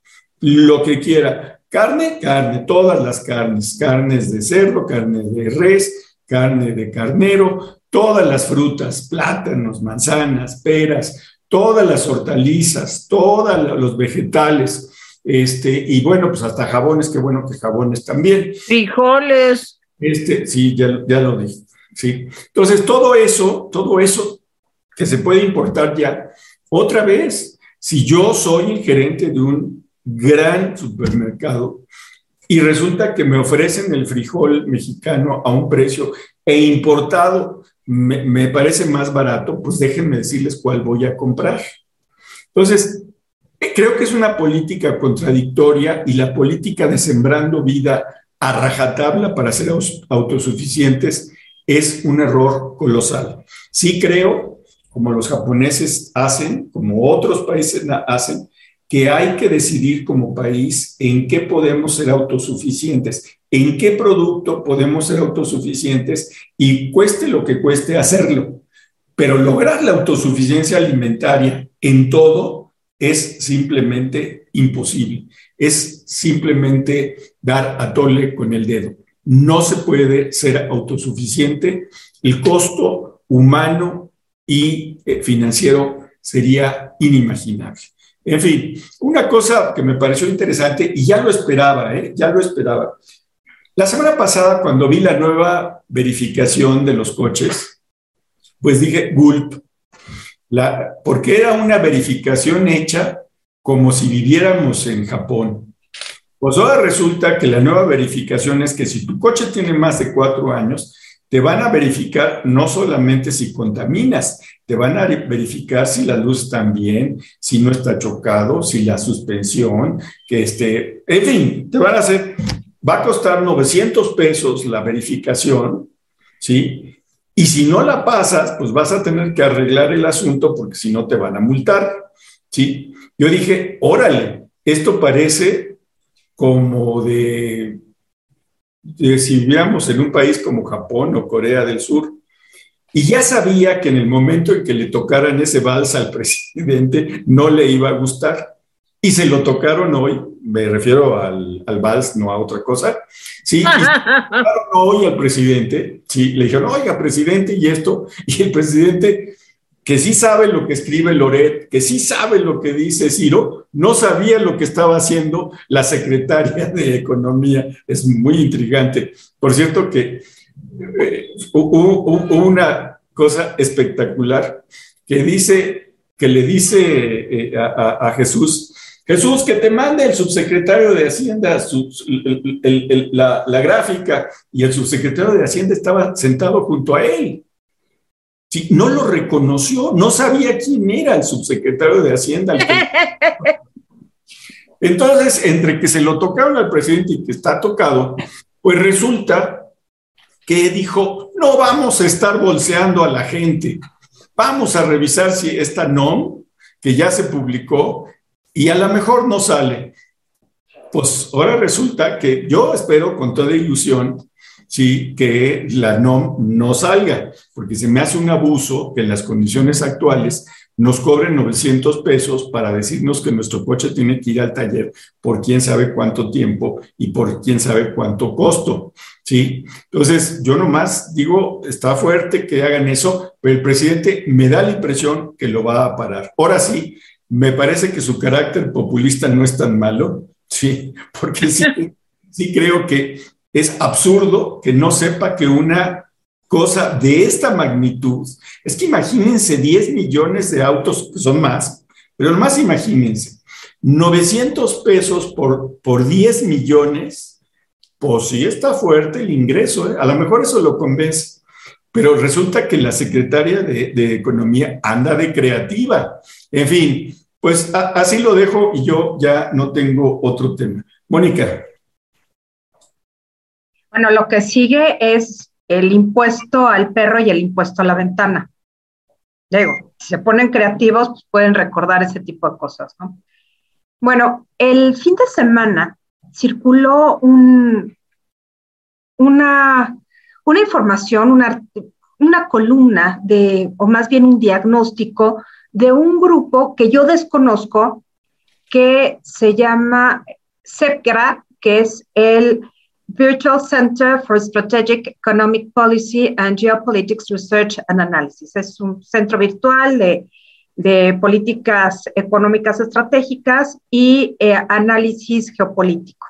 lo que quiera. Carne, carne, todas las carnes, carnes de cerdo, carne de res, carne de carnero, todas las frutas, plátanos, manzanas, peras, todas las hortalizas, todos los vegetales, este, y bueno, pues hasta jabones, qué bueno que jabones también. Frijoles. Este, sí, ya, ya lo dije, sí. Entonces, todo eso, todo eso que se puede importar ya, otra vez, si yo soy el gerente de un gran supermercado y resulta que me ofrecen el frijol mexicano a un precio e importado me, parece más barato, pues déjenme decirles cuál voy a comprar. Entonces, creo que es una política contradictoria y la política de sembrando vida a rajatabla para ser autosuficientes es un error colosal. Sí creo, como los japoneses hacen, como otros países hacen, que hay que decidir como país en qué podemos ser autosuficientes, en qué producto podemos ser autosuficientes y cueste lo que cueste hacerlo. Pero lograr la autosuficiencia alimentaria en todo es simplemente imposible. Es simplemente dar a tole con el dedo. No se puede ser autosuficiente. El costo humano y eh, financiero sería inimaginable. En fin, una cosa que me pareció interesante y ya lo esperaba, ¿eh? ya lo esperaba. La semana pasada, cuando vi la nueva verificación de los coches, pues dije, gulp, la, porque era una verificación hecha como si viviéramos en Japón. Pues ahora resulta que la nueva verificación es que si tu coche tiene más de cuatro años, te van a verificar no solamente si contaminas, te van a verificar si la luz está bien, si no está chocado, si la suspensión, que esté, en fin, te van a hacer va a costar 900 pesos la verificación, ¿sí? Y si no la pasas, pues vas a tener que arreglar el asunto porque si no te van a multar, ¿sí? Yo dije, órale, esto parece como de, si vivíamos en un país como Japón o Corea del Sur, y ya sabía que en el momento en que le tocaran ese vals al presidente no le iba a gustar. Y se lo tocaron hoy, me refiero al, al vals, no a otra cosa. Sí, y se tocaron hoy al presidente. Sí, le dijeron, oiga, presidente, y esto. Y el presidente, que sí sabe lo que escribe Loret, que sí sabe lo que dice Ciro, no sabía lo que estaba haciendo la secretaria de Economía. Es muy intrigante. Por cierto, que eh, hubo, una cosa espectacular que dice, que le dice eh, a, a Jesús, Jesús, que te mande el subsecretario de Hacienda la, gráfica y el subsecretario de Hacienda estaba sentado junto a él. Sí, no lo reconoció, no sabía quién era el subsecretario de Hacienda. Entonces, entre que se lo tocaron al presidente y que está tocado, pues resulta que dijo, no vamos a estar bolseando a la gente, vamos a revisar si esta NOM, que ya se publicó, y a lo mejor no sale. Pues ahora resulta que yo espero con toda ilusión, sí, que la NOM no salga, porque se me hace un abuso que en las condiciones actuales nos cobren 900 pesos para decirnos que nuestro coche tiene que ir al taller por quién sabe cuánto tiempo y por quién sabe cuánto costo, ¿sí? Entonces, yo nomás digo, está fuerte que hagan eso, pero el presidente me da la impresión que lo va a parar. Ahora sí, me parece que su carácter populista no es tan malo, sí, porque sí, sí creo que es absurdo que no sepa que una cosa de esta magnitud, es que imagínense 10 millones de autos, que son más, pero más imagínense, 900 pesos por, por 10 millones, pues sí está fuerte el ingreso, ¿eh? a lo mejor eso lo convence, pero resulta que la secretaria de, Economía anda de creativa. En fin, pues así lo dejo y yo ya no tengo otro tema. Mónica. Bueno, lo que sigue es el impuesto al perro y el impuesto a la ventana. Digo, si se ponen creativos, pues pueden recordar ese tipo de cosas, ¿no? Bueno, el fin de semana circuló un, una, una información, una, una columna de, o más bien un diagnóstico de un grupo que yo desconozco que se llama CEPGRA, que es el Virtual Center for Strategic Economic Policy and Geopolitics Research and Analysis. Es un centro virtual de, de políticas económicas estratégicas y eh, análisis geopolítico.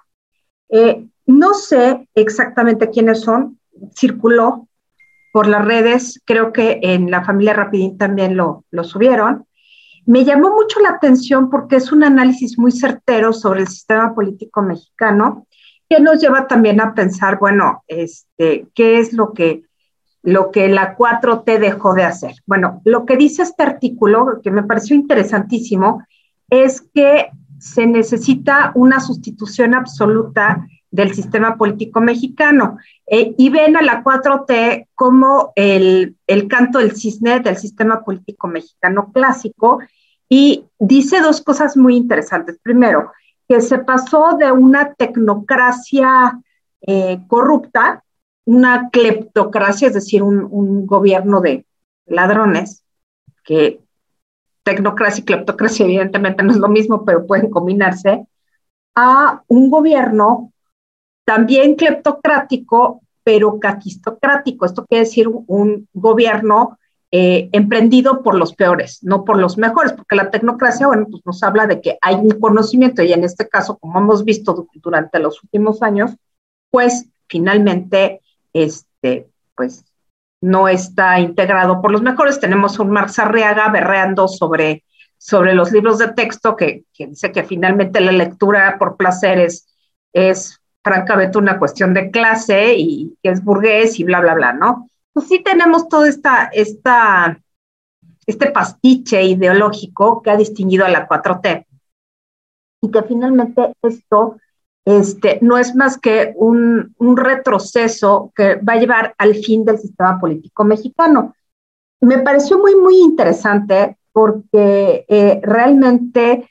Eh, no sé exactamente quiénes son, circuló por las redes, creo que en la familia Rapidín también lo, lo subieron. Me llamó mucho la atención porque es un análisis muy certero sobre el sistema político mexicano que nos lleva también a pensar, bueno, este, ¿qué es lo que, lo que la 4T dejó de hacer? Bueno, lo que dice este artículo, que me pareció interesantísimo, es que se necesita una sustitución absoluta del sistema político mexicano. Eh, y ven a la 4T como el, el canto del cisne del sistema político mexicano clásico y dice dos cosas muy interesantes. Primero, que se pasó de una tecnocracia eh, corrupta, una cleptocracia, es decir, un, gobierno de ladrones, que tecnocracia y cleptocracia evidentemente no es lo mismo, pero pueden combinarse, a un gobierno también cleptocrático, pero caquistocrático. Esto quiere decir un gobierno eh, emprendido por los peores, no por los mejores, porque la tecnocracia, bueno, pues nos habla de que hay un conocimiento y en este caso, como hemos visto durante los últimos años, pues finalmente, este, pues no está integrado por los mejores. Tenemos un Marx Arriaga berreando sobre, sobre los libros de texto que, que dice que finalmente la lectura por placer es, es francamente una cuestión de clase y que es burgués y bla, bla, bla, ¿no? pues sí tenemos todo esta, esta, este pastiche ideológico que ha distinguido a la 4T. Y que finalmente esto este, no es más que un, un, retroceso que va a llevar al fin del sistema político mexicano. Me pareció muy, muy interesante porque eh, realmente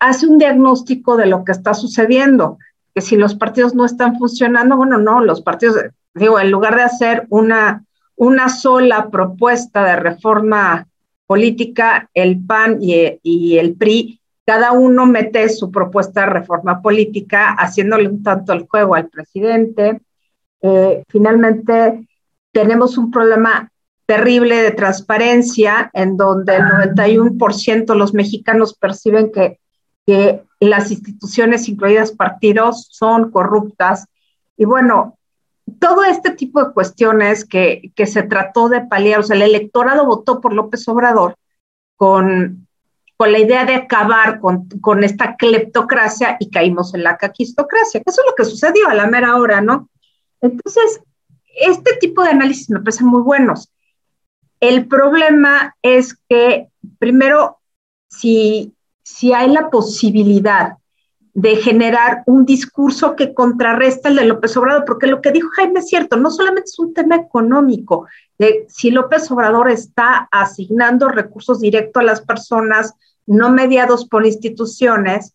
hace un diagnóstico de lo que está sucediendo, que si los partidos no están funcionando, bueno, no, los partidos digo, en lugar de hacer una, una sola propuesta de reforma política, el PAN y, el PRI, cada uno mete su propuesta de reforma política, haciéndole un tanto el juego al presidente. Eh, finalmente, tenemos un problema terrible de transparencia en donde el 91% de los mexicanos perciben que, que las instituciones, incluidas partidos, son corruptas. Y bueno, todo este tipo de cuestiones que, que, se trató de paliar, o sea, el electorado votó por López Obrador con, con la idea de acabar con, con, esta cleptocracia y caímos en la caquistocracia, eso es lo que sucedió a la mera hora, ¿no? Entonces, este tipo de análisis me parecen muy buenos. El problema es que, primero, si, si hay la posibilidad de generar un discurso que contrarresta el de López Obrador, porque lo que dijo Jaime es cierto, no solamente es un tema económico, de si López Obrador está asignando recursos directos a las personas, no mediados por instituciones,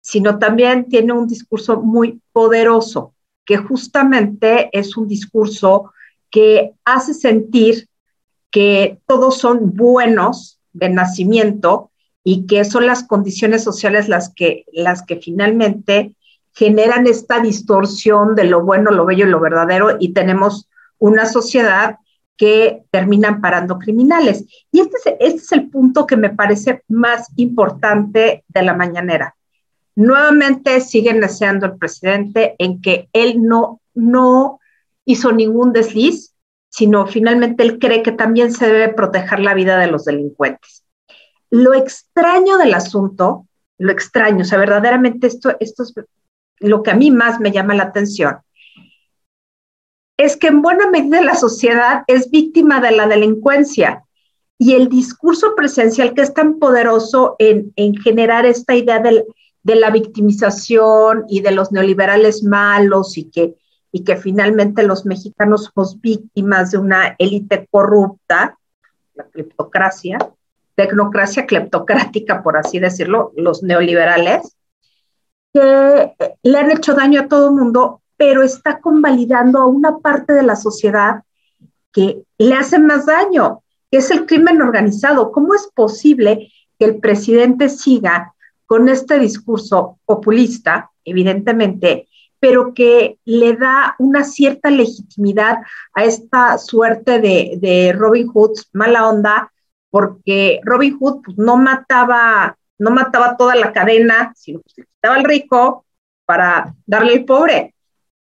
sino también tiene un discurso muy poderoso, que justamente es un discurso que hace sentir que todos son buenos de nacimiento y que son las condiciones sociales las que, las que finalmente generan esta distorsión de lo bueno, lo bello y lo verdadero. Y tenemos una sociedad que termina amparando criminales. Y este es, este es el punto que me parece más importante de la mañanera. Nuevamente siguen deseando el presidente en que él no, no hizo ningún desliz, sino finalmente él cree que también se debe proteger la vida de los delincuentes. Lo extraño del asunto, lo extraño, o sea, verdaderamente esto, esto es lo que a mí más me llama la atención, es que en buena medida la sociedad es víctima de la delincuencia y el discurso presencial que es tan poderoso en, generar esta idea de la victimización y de los neoliberales malos y que, y que finalmente los mexicanos somos víctimas de una élite corrupta, la cleptocracia, tecnocracia cleptocrática, por así decirlo, los neoliberales, que le han hecho daño a todo el mundo pero está convalidando a una parte de la sociedad que le hace más daño, que es el crimen organizado. ¿Cómo es posible que el presidente siga con este discurso populista, evidentemente, pero que le da una cierta legitimidad a esta suerte de, Robin Hood, mala onda, porque Robin Hood pues, no mataba, no mataba toda la cadena, sino que quitaba al rico para darle al pobre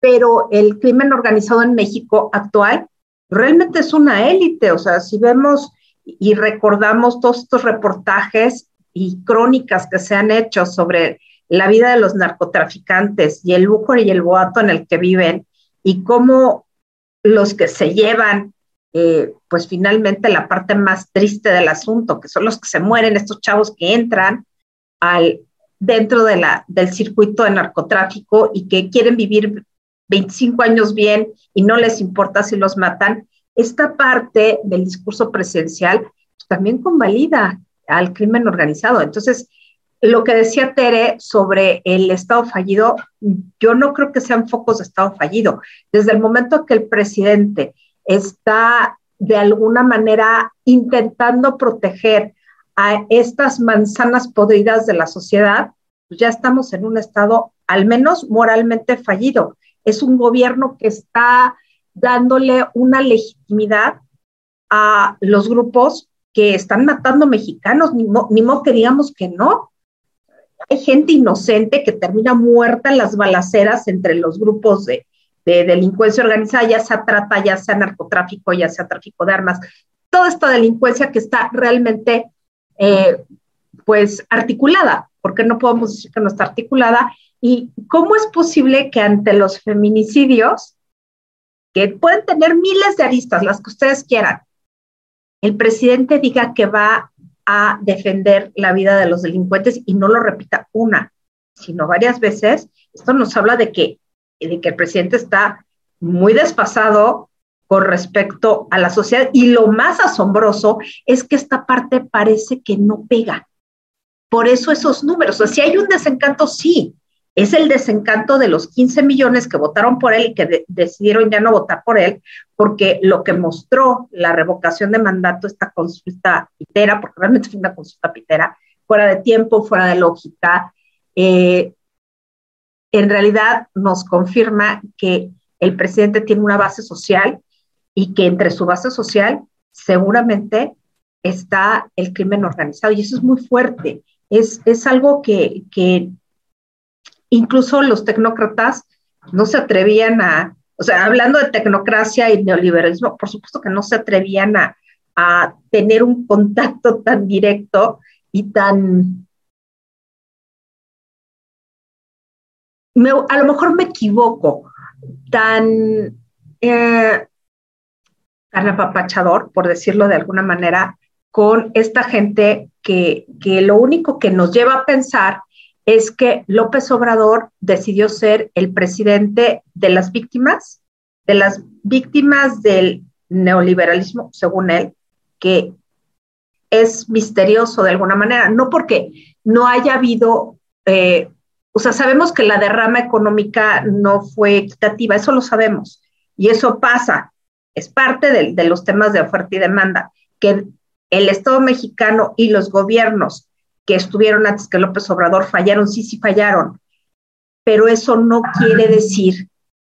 pero el crimen organizado en México actual realmente es una élite, o sea, si vemos y recordamos todos estos reportajes y crónicas que se han hecho sobre la vida de los narcotraficantes y el lujo y el boato en el que viven y cómo los que se llevan, eh, pues finalmente la parte más triste del asunto, que son los que se mueren, estos chavos que entran al, dentro del circuito de narcotráfico y que quieren vivir 25 años bien y no les importa si los matan, esta parte del discurso presencial pues, también convalida al crimen organizado. Entonces, lo que decía Tere sobre el Estado fallido, yo no creo que sean focos de Estado fallido. Desde el momento que el presidente está de alguna manera intentando proteger a estas manzanas podridas de la sociedad, pues ya estamos en un Estado al menos moralmente fallido es un gobierno que está dándole una legitimidad a los grupos que están matando mexicanos, ni, modo que digamos que no. Hay gente inocente que termina muerta en las balaceras entre los grupos de, delincuencia organizada, ya sea trata, ya sea narcotráfico, ya sea tráfico de armas, toda esta delincuencia que está realmente eh, pues articulada, porque no podemos decir que no está articulada, ¿Y cómo es posible que ante los feminicidios, que pueden tener miles de aristas, las que ustedes quieran, el presidente diga que va a defender la vida de los delincuentes y no lo repita una, sino varias veces? Esto nos habla de que, de que el presidente está muy desfasado con respecto a la sociedad y lo más asombroso es que esta parte parece que no pega. Por eso esos números, o sea, si hay un desencanto, sí, es el desencanto de los 15 millones que votaron por él y que decidieron ya no votar por él, porque lo que mostró la revocación de mandato, esta consulta pitera, porque realmente fue una consulta pitera, fuera de tiempo, fuera de lógica, eh, en realidad nos confirma que el presidente tiene una base social y que entre su base social seguramente está el crimen organizado. Y eso es muy fuerte. Es, es algo que, que incluso los tecnócratas no se atrevían a, o sea, hablando de tecnocracia y neoliberalismo, por supuesto que no se atrevían a, tener un contacto tan directo y tan... a lo mejor me equivoco, tan eh, apapachador, por decirlo de alguna manera, con esta gente que, que lo único que nos lleva a pensar es que López Obrador decidió ser el presidente de las víctimas, de las víctimas del neoliberalismo, según él, que es misterioso de alguna manera, no porque no haya habido, eh, o sea, sabemos que la derrama económica no fue equitativa, eso lo sabemos, y eso pasa, es parte de, de los temas de oferta y demanda, que el Estado mexicano y los gobiernos que estuvieron antes que López Obrador fallaron, sí, sí fallaron, pero eso no quiere decir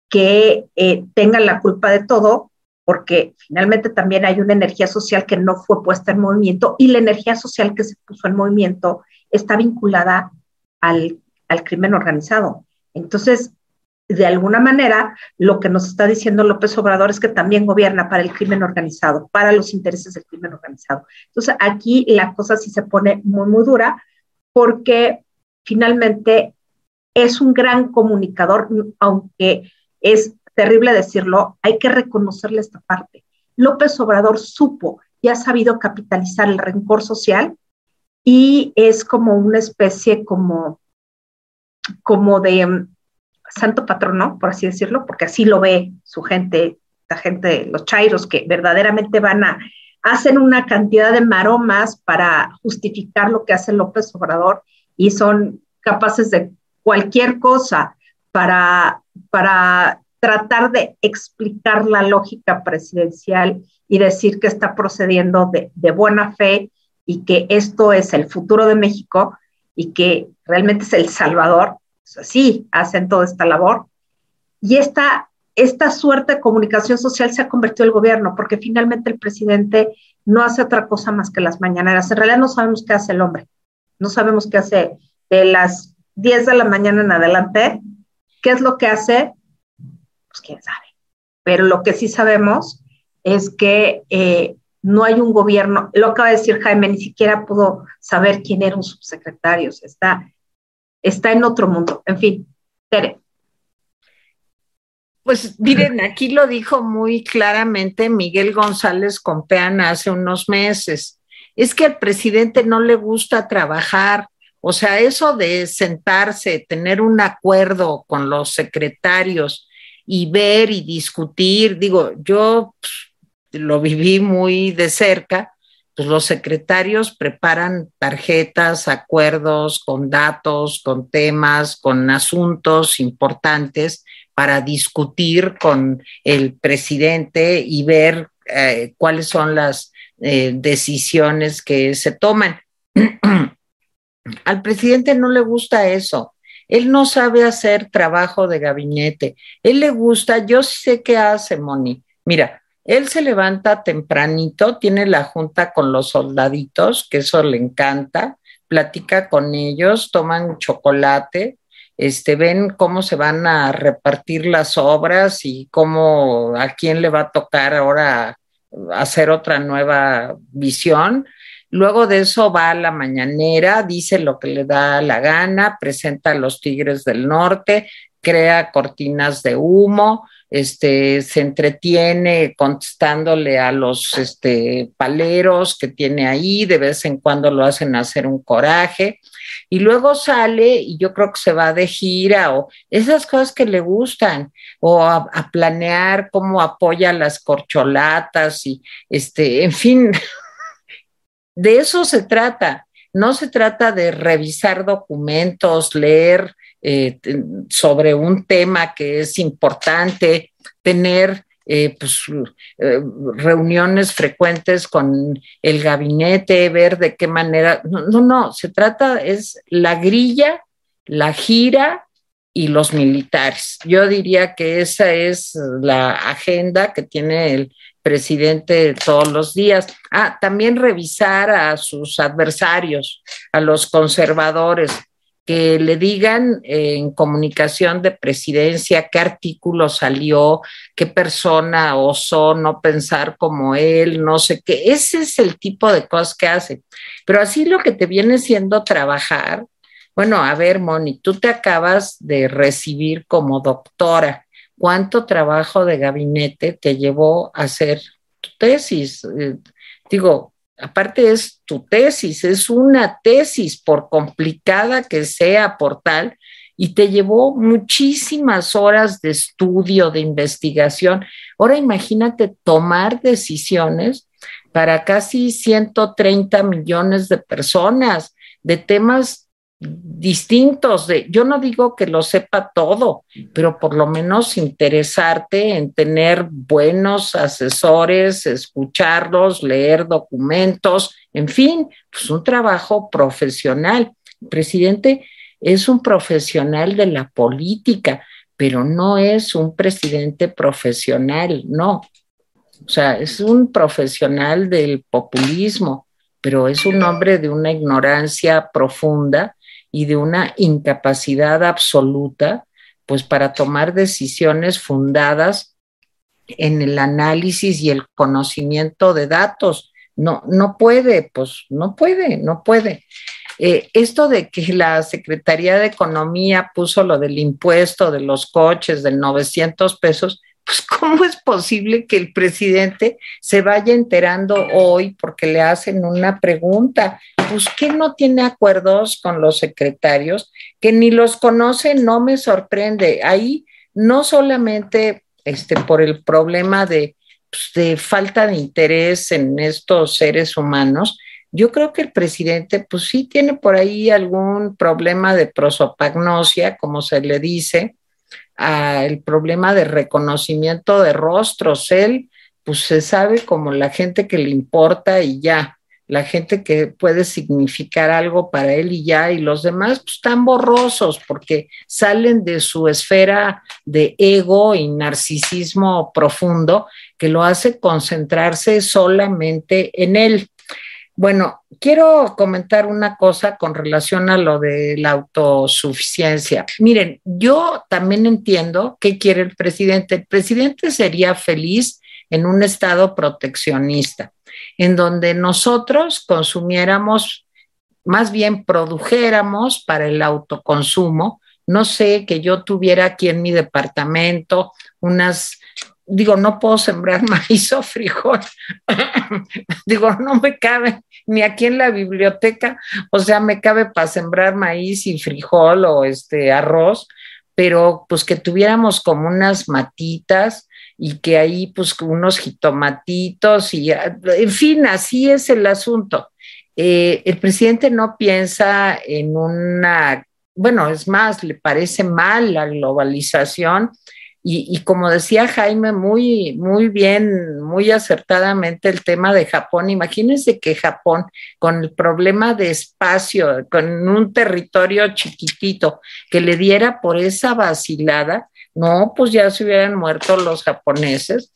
que eh, tengan la culpa de todo, porque finalmente también hay una energía social que no fue puesta en movimiento y la energía social que se puso en movimiento está vinculada al, al crimen organizado. Entonces, de alguna manera, lo que nos está diciendo López Obrador es que también gobierna para el crimen organizado, para los intereses del crimen organizado. Entonces, aquí la cosa sí se pone muy, muy dura porque finalmente es un gran comunicador, aunque es terrible decirlo, hay que reconocerle esta parte. López Obrador supo y ha sabido capitalizar el rencor social y es como una especie como, como de santo patrono, por así decirlo, porque así lo ve su gente, la gente, los chairos que verdaderamente van a, hacen una cantidad de maromas para justificar lo que hace López Obrador y son capaces de cualquier cosa para, para tratar de explicar la lógica presidencial y decir que está procediendo de, de buena fe y que esto es el futuro de México y que realmente es el Salvador, sí hacen toda esta labor. Y esta, esta suerte de comunicación social se ha convertido en el gobierno, porque finalmente el presidente no hace otra cosa más que las mañaneras. En realidad no sabemos qué hace el hombre. No sabemos qué hace de las 10 de la mañana en adelante. ¿Qué es lo que hace? Pues quién sabe. Pero lo que sí sabemos es que eh, no hay un gobierno, lo acaba de decir Jaime, ni siquiera pudo saber quién eran sus subsecretarios. Está está en otro mundo. En fin, Tere. Pues miren, aquí lo dijo muy claramente Miguel González Compeana hace unos meses. Es que al presidente no le gusta trabajar. O sea, eso de sentarse, tener un acuerdo con los secretarios y ver y discutir, digo, yo pues, lo viví muy de cerca pues los secretarios preparan tarjetas, acuerdos con datos, con temas, con asuntos importantes para discutir con el presidente y ver eh, cuáles son las eh, decisiones que se toman. Al presidente no le gusta eso. Él no sabe hacer trabajo de gabinete. Él le gusta, yo sé qué hace, Moni. Mira, él se levanta tempranito, tiene la junta con los soldaditos, que eso le encanta, platica con ellos, toman chocolate, este, ven cómo se van a repartir las obras y cómo a quién le va a tocar ahora hacer otra nueva visión. Luego de eso va a la mañanera, dice lo que le da la gana, presenta a los Tigres del Norte, crea cortinas de humo, este, se entretiene contestándole a los este, paleros que tiene ahí, de vez en cuando lo hacen hacer un coraje, y luego sale y yo creo que se va de gira o esas cosas que le gustan, o a, planear cómo apoya las corcholatas y, este, en fin, de eso se trata. No se trata de revisar documentos, leer eh, sobre un tema que es importante, tener eh, pues, eh, reuniones frecuentes con el gabinete, ver de qué manera. No, no, no, se trata, es la grilla, la gira y los militares. Yo diría que esa es la agenda que tiene el presidente todos los días. Ah, también revisar a sus adversarios, a los conservadores, que le digan en comunicación de presidencia qué artículo salió, qué persona osó no pensar como él, no sé qué. Ese es el tipo de cosas que hace. Pero así lo que te viene siendo trabajar, bueno, a ver, Moni, tú te acabas de recibir como doctora. ¿Cuánto trabajo de gabinete te llevó a hacer tu tesis? Eh, digo, aparte es tu tesis, es una tesis, por complicada que sea, por tal, y te llevó muchísimas horas de estudio, de investigación. Ahora imagínate tomar decisiones para casi 130 millones de personas de temas distintos. De, yo no digo que lo sepa todo, pero por lo menos interesarte en tener buenos asesores, escucharlos, leer documentos, en fin, pues un trabajo profesional. El presidente es un profesional de la política, pero no es un presidente profesional, no. O sea, es un profesional del populismo, pero es un hombre de una ignorancia profunda y de una incapacidad absoluta pues para tomar decisiones fundadas en el análisis y el conocimiento de datos. No, no puede, pues no puede, no puede. Eh, esto de que la Secretaría de Economía puso lo del impuesto de los coches del 900 pesos, pues ¿cómo es posible que el presidente se vaya enterando hoy porque le hacen una pregunta? Pues que no tiene acuerdos con los secretarios, que ni los conoce, no me sorprende. Ahí no solamente este, por el problema de, pues, de falta de interés en estos seres humanos, yo creo que el presidente, pues sí tiene por ahí algún problema de prosopagnosia, como se le dice, el problema de reconocimiento de rostros. Él, pues se sabe como la gente que le importa y ya, la gente que puede significar algo para él y ya, y los demás pues, están borrosos porque salen de su esfera de ego y narcisismo profundo que lo hace concentrarse solamente en él. Bueno, quiero comentar una cosa con relación a lo de la autosuficiencia. Miren, yo también entiendo qué quiere el presidente. El presidente sería feliz en un estado proteccionista, en donde nosotros consumiéramos, más bien produjéramos para el autoconsumo. No sé, que yo tuviera aquí en mi departamento unas digo, no puedo sembrar maíz o frijol. digo, no me cabe ni aquí en la biblioteca, o sea, me cabe para sembrar maíz y frijol o este arroz, pero pues que tuviéramos como unas matitas y que ahí pues unos jitomatitos y en fin, así es el asunto. Eh, el presidente no piensa en una, bueno, es más, le parece mal la globalización y, como decía Jaime muy, muy bien, muy acertadamente el tema de Japón, imagínense que Japón, con el problema de espacio, con un territorio chiquitito, que le diera por esa vacilada, no, pues ya se hubieran muerto los japoneses,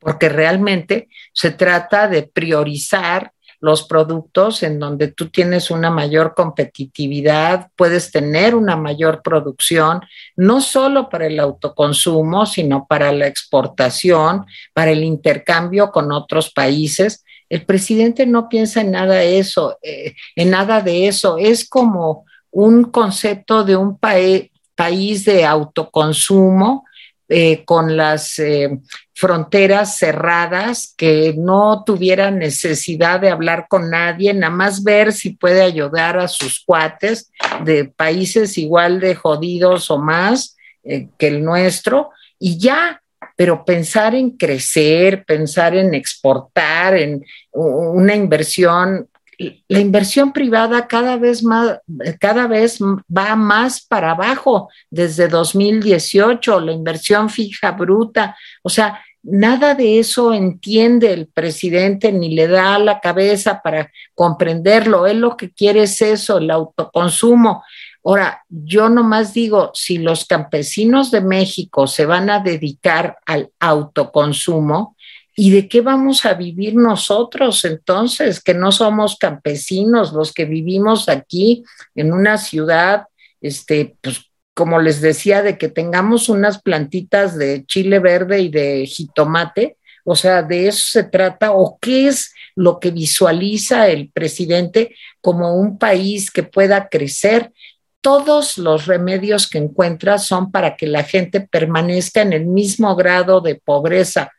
porque realmente se trata de priorizar los productos en donde tú tienes una mayor competitividad, puedes tener una mayor producción, no solo para el autoconsumo, sino para la exportación, para el intercambio con otros países. El presidente no piensa en nada de eso, eh, en nada de eso. Es como un concepto de un país de autoconsumo eh, con las eh, fronteras cerradas, que no tuvieran necesidad de hablar con nadie, nada más ver si puede ayudar a sus cuates de países igual de jodidos o más eh, que el nuestro, y ya, pero pensar en crecer, pensar en exportar, en una inversión la inversión privada cada vez más, cada vez va más para abajo desde 2018, la inversión fija bruta, o sea, nada de eso entiende el presidente ni le da la cabeza para comprenderlo. Él lo que quiere es eso, el autoconsumo. Ahora, yo nomás digo, si los campesinos de México se van a dedicar al autoconsumo, ¿Y de qué vamos a vivir nosotros entonces, que no somos campesinos, los que vivimos aquí en una ciudad, este, pues como les decía, de que tengamos unas plantitas de chile verde y de jitomate? O sea, de eso se trata, o qué es lo que visualiza el presidente como un país que pueda crecer. Todos los remedios que encuentra son para que la gente permanezca en el mismo grado de pobreza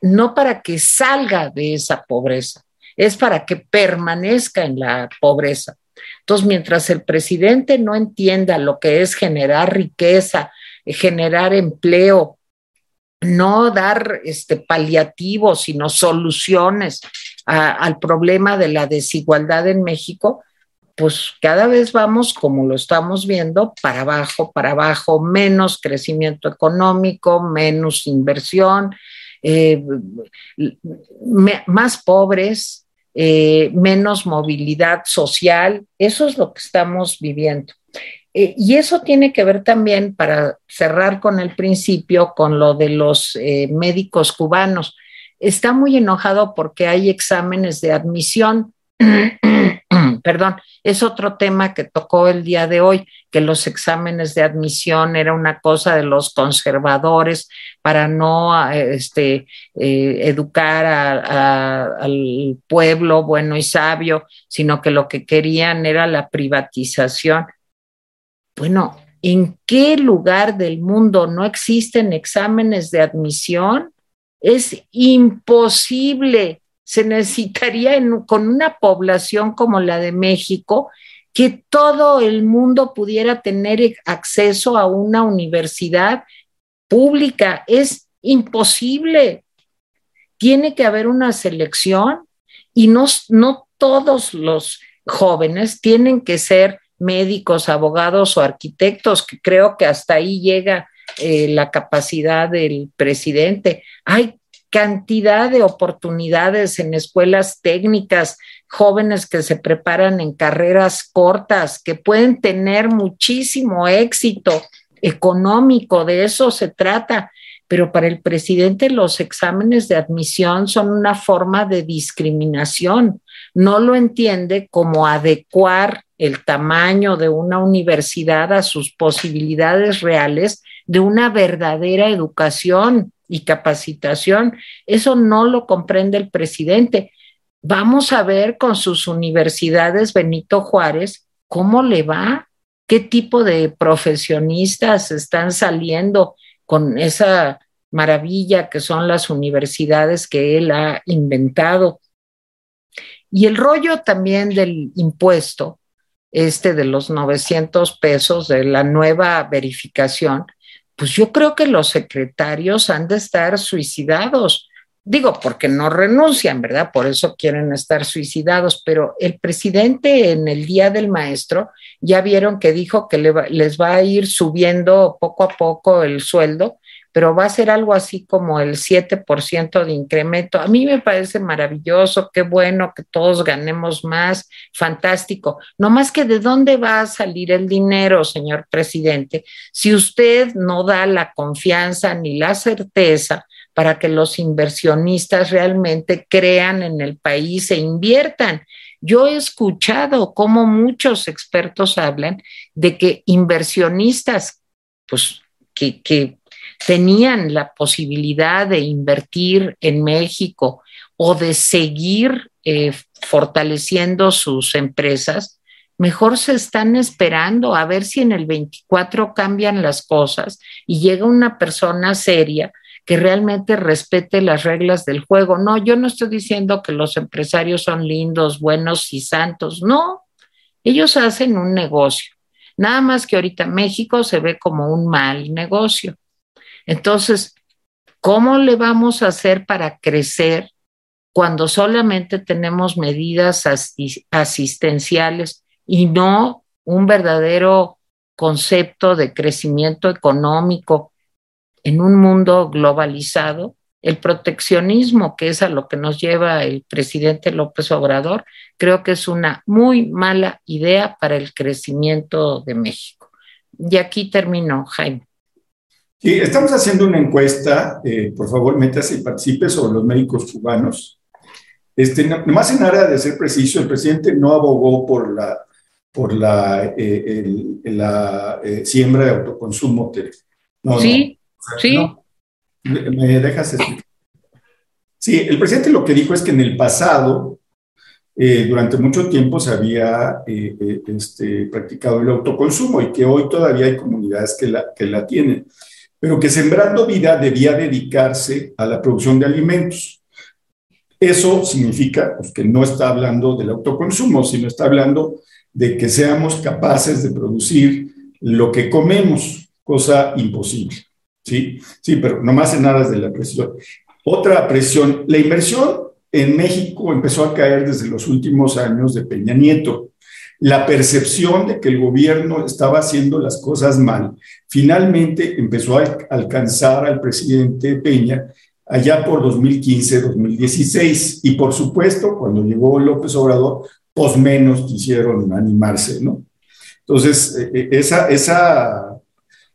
no para que salga de esa pobreza, es para que permanezca en la pobreza. Entonces, mientras el presidente no entienda lo que es generar riqueza, generar empleo, no dar este, paliativos, sino soluciones al problema de la desigualdad en México, pues cada vez vamos, como lo estamos viendo, para abajo, para abajo, menos crecimiento económico, menos inversión, eh, más pobres, eh, menos movilidad social. Eso es lo que estamos viviendo. Eh, y eso tiene que ver también, para cerrar con el principio, con lo de los médicos cubanos. Está muy enojado porque hay exámenes de admisión perdón, es otro tema que tocó el día de hoy, que los exámenes de admisión era una cosa de los conservadores para no este, eh, educar al pueblo bueno y sabio, sino que lo que querían era la privatización. Bueno, ¿en qué lugar del mundo no existen exámenes de admisión? Es imposible se necesitaría con una población como la de México que todo el mundo pudiera tener acceso a una universidad pública. Es imposible. Tiene que haber una selección y no, no todos los jóvenes tienen que ser médicos, abogados o arquitectos, que creo que hasta ahí llega eh, la capacidad del presidente. Hay cantidad de oportunidades en escuelas técnicas, jóvenes que se preparan en carreras cortas, que pueden tener muchísimo éxito económico, de eso se trata. Pero para el presidente los exámenes de admisión son una forma de discriminación. No lo entiende como adecuar el tamaño de una universidad a sus posibilidades reales de una verdadera educación y capacitación. Eso no lo comprende el presidente. Vamos a ver con sus universidades Benito Juárez cómo le va, qué tipo de profesionistas están saliendo con esa maravilla que son las universidades que él ha inventado. Y el rollo también del impuesto, este de los 900 pesos de la nueva verificación, pues yo creo que los secretarios han de estar suicidados. Digo, porque no renuncian, ¿verdad? Por eso quieren estar suicidados, pero el presidente en el Día del Maestro ya vieron que dijo que les va a ir subiendo poco a poco el sueldo pero va a ser algo así como el 7% de incremento. A mí me parece maravilloso, qué bueno que todos ganemos más, fantástico. No más que de dónde va a salir el dinero, señor presidente, si usted no da la confianza ni la certeza para que los inversionistas realmente crean en el país e inviertan. Yo he escuchado cómo muchos expertos hablan de que inversionistas, pues, que, que tenían la posibilidad de invertir en México o de seguir eh, fortaleciendo sus empresas, mejor se están esperando a ver si en el 24 cambian las cosas y llega una persona seria que realmente respete las reglas del juego. No, yo no estoy diciendo que los empresarios son lindos, buenos y santos, no, ellos hacen un negocio. Nada más que ahorita México se ve como un mal negocio. Entonces, ¿cómo le vamos a hacer para crecer cuando solamente tenemos medidas asistenciales y no un verdadero concepto de crecimiento económico en un mundo globalizado? El proteccionismo, que es a lo que nos lleva el presidente López Obrador, creo que es una muy mala idea para el crecimiento de México. Y aquí terminó, Jaime. Sí, estamos haciendo una encuesta, eh, por favor, métase y participe sobre los médicos cubanos. Este, no, más en área de ser preciso, el presidente no abogó por la, por la, eh, la eh, siembra de autoconsumo. sí, sí. ¿Me dejas explicar? Sí, el presidente lo que dijo es que en el pasado, durante mucho tiempo se había este, practicado el autoconsumo y que hoy todavía hay comunidades que la, que la tienen pero que Sembrando Vida debía dedicarse a la producción de alimentos. Eso significa pues, que no está hablando del autoconsumo, sino está hablando de que seamos capaces de producir lo que comemos, cosa imposible. Sí, sí, pero nomás en aras de la presión. Otra presión, la inversión en México empezó a caer desde los últimos años de Peña Nieto la percepción de que el gobierno estaba haciendo las cosas mal, finalmente empezó a alcanzar al presidente Peña allá por 2015-2016. Y por supuesto, cuando llegó López Obrador, pues menos quisieron animarse, ¿no? Entonces, eh, eh, esa,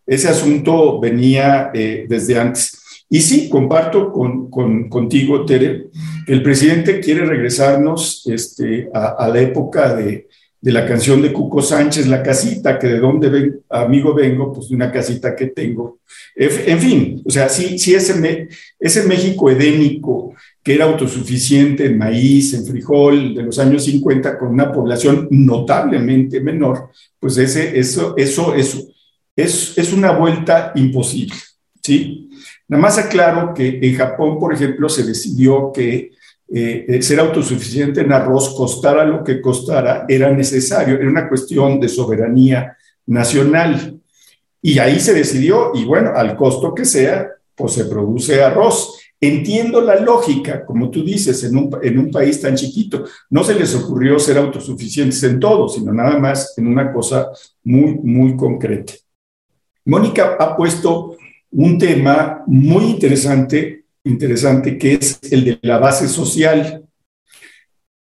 ese asunto venía eh, desde antes. Y sí, comparto con, contigo, Tere, que el presidente quiere regresarnos este, a, la época de, la canción de Cuco Sánchez, La casita, que de donde ven, amigo vengo, pues de una casita que tengo. En fin, o sea, sí, sí ese, ese México edénico que era autosuficiente en maíz, en frijol, de los años 50, con una población notablemente menor, pues ese, eso, eso, eso es, es una vuelta imposible, ¿sí? Nada más aclaro que en Japón, por ejemplo, se decidió que eh, eh, ser autosuficiente en arroz, costara lo que costara, era necesario, era una cuestión de soberanía nacional. Y ahí se decidió, y bueno, al costo que sea, pues se produce arroz. Entiendo la lógica, como tú dices, en un, en un, país tan chiquito. No se les ocurrió ser autosuficientes en todo, sino nada más en una cosa muy, muy concreta. Mónica ha puesto un tema muy interesante, interesante, que es el de la base social.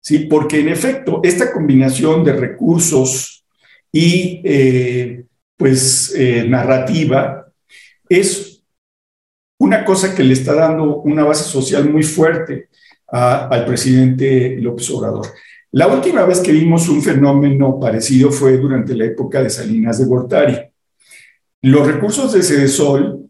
Sí, porque en efecto, esta combinación de recursos y eh, pues eh, narrativa es una cosa que le está dando una base social muy fuerte al presidente López Obrador. La última vez que vimos un fenómeno parecido fue durante la época de Salinas de Gortari. Los recursos de Cedesol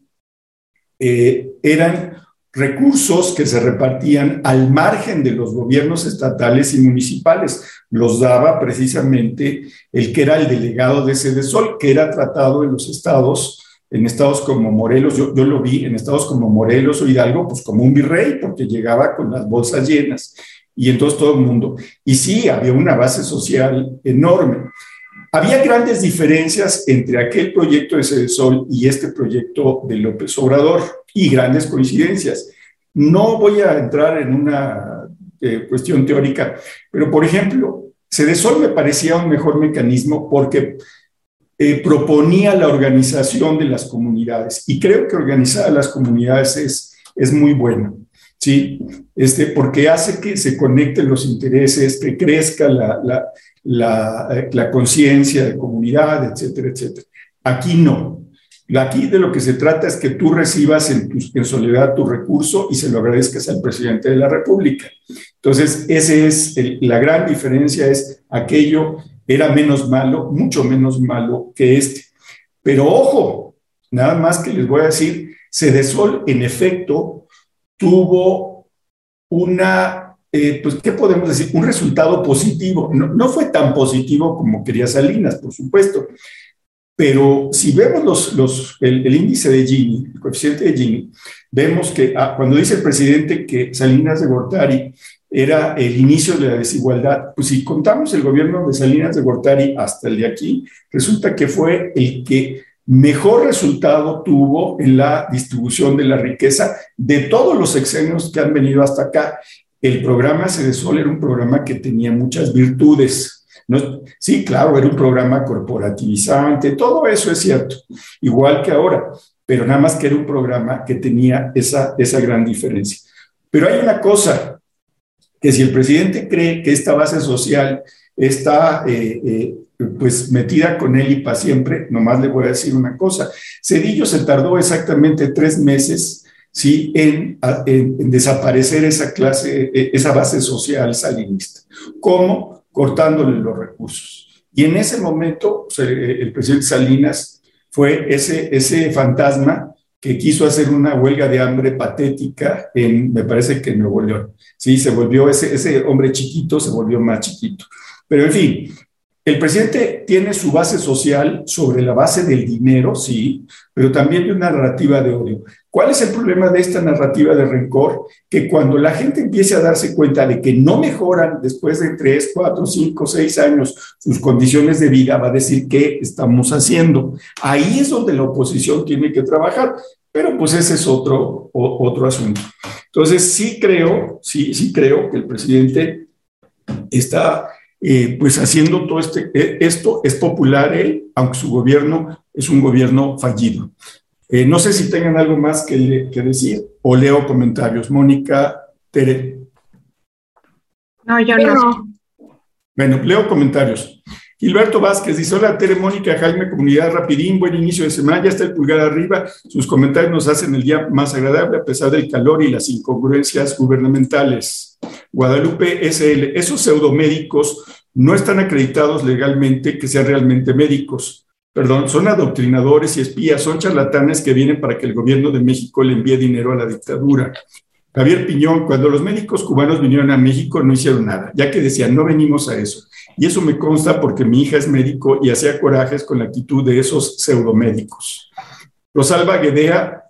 eh, eran recursos que se repartían al margen de los gobiernos estatales y municipales. Los daba precisamente el que era el delegado de Cedesol, que era tratado en los estados, en estados como Morelos, yo, yo lo vi en estados como Morelos o Hidalgo, pues como un virrey, porque llegaba con las bolsas llenas y entonces todo el mundo. Y sí, había una base social enorme. Había grandes diferencias entre aquel proyecto de Cedesol y este proyecto de López Obrador y grandes coincidencias. No voy a entrar en una eh, cuestión teórica, pero por ejemplo, Cedesol me parecía un mejor mecanismo porque eh, proponía la organización de las comunidades y creo que organizar a las comunidades es, es muy bueno. ¿sí? Este, porque hace que se conecten los intereses, que crezca la, la, la, eh, la conciencia de comunidad, etcétera, etcétera. Aquí no. Aquí de lo que se trata es que tú recibas en, en soledad tu recurso y se lo agradezcas al presidente de la República. Entonces, esa es la gran diferencia, es aquello era menos malo, mucho menos malo que este. Pero ojo, nada más que les voy a decir, Cedesol en efecto tuvo una, eh, pues, ¿qué podemos decir? Un resultado positivo. No, fue tan positivo como quería Salinas, por supuesto, pero si vemos los, los, el, índice de Gini, el coeficiente de Gini, vemos que ah, cuando dice el presidente que Salinas de Gortari era el inicio de la desigualdad, pues si contamos el gobierno de Salinas de Gortari hasta el de aquí, resulta que fue el que mejor resultado tuvo en la distribución de la riqueza de todos los sexenios que han venido hasta acá. El programa Cedesol era un programa que tenía muchas virtudes. ¿no? Sí, claro, era un programa corporativizante, todo eso es cierto, igual que ahora, pero nada más que era un programa que tenía esa, esa gran diferencia. Pero hay una cosa, que si el presidente cree que esta base social está eh, eh, pues metida con él y para siempre, nomás le voy a decir una cosa. Cedillo se tardó exactamente tres meses ¿sí? en, desaparecer esa clase, e, esa base social salinista. ¿Cómo? Cortándole los recursos. Y en ese momento el presidente Salinas fue ese, ese fantasma que quiso hacer una huelga de hambre patética me parece que en Nuevo León. Sí, se volvió ese, ese hombre chiquito, se volvió más chiquito. Pero en fin, el presidente tiene su base social sobre la base del dinero, sí, pero también de una narrativa de odio. ¿Cuál es el problema de esta narrativa de rencor? Que cuando la gente empiece a darse cuenta de que no mejoran después de tres, cuatro, cinco, seis años sus condiciones de vida, va a decir qué estamos haciendo. Ahí es donde la oposición tiene que trabajar, pero pues ese es otro, otro asunto. Entonces sí creo, sí, sí creo que el presidente está eh, pues haciendo todo este, eh, esto es popular él, aunque su gobierno es un gobierno fallido. Eh, no sé si tengan algo más que, decir o leo comentarios. Mónica, Tere. No, yo no. Bueno, leo comentarios. Gilberto Vázquez dice, hola Tere, Mónica, Jaime, comunidad rapidín, buen inicio de semana, ya está el pulgar arriba, sus comentarios nos hacen el día más agradable a pesar del calor y las incongruencias gubernamentales. Guadalupe SL, esos pseudomédicos no están acreditados legalmente que sean realmente médicos. Perdón, son adoctrinadores y espías, son charlatanes que vienen para que el gobierno de México le envíe dinero a la dictadura. Javier Piñón, cuando los médicos cubanos vinieron a México no hicieron nada, ya que decían, no venimos a eso. Y eso me consta porque mi hija es médico y hacía corajes con la actitud de esos pseudomédicos. Rosalba Guedea,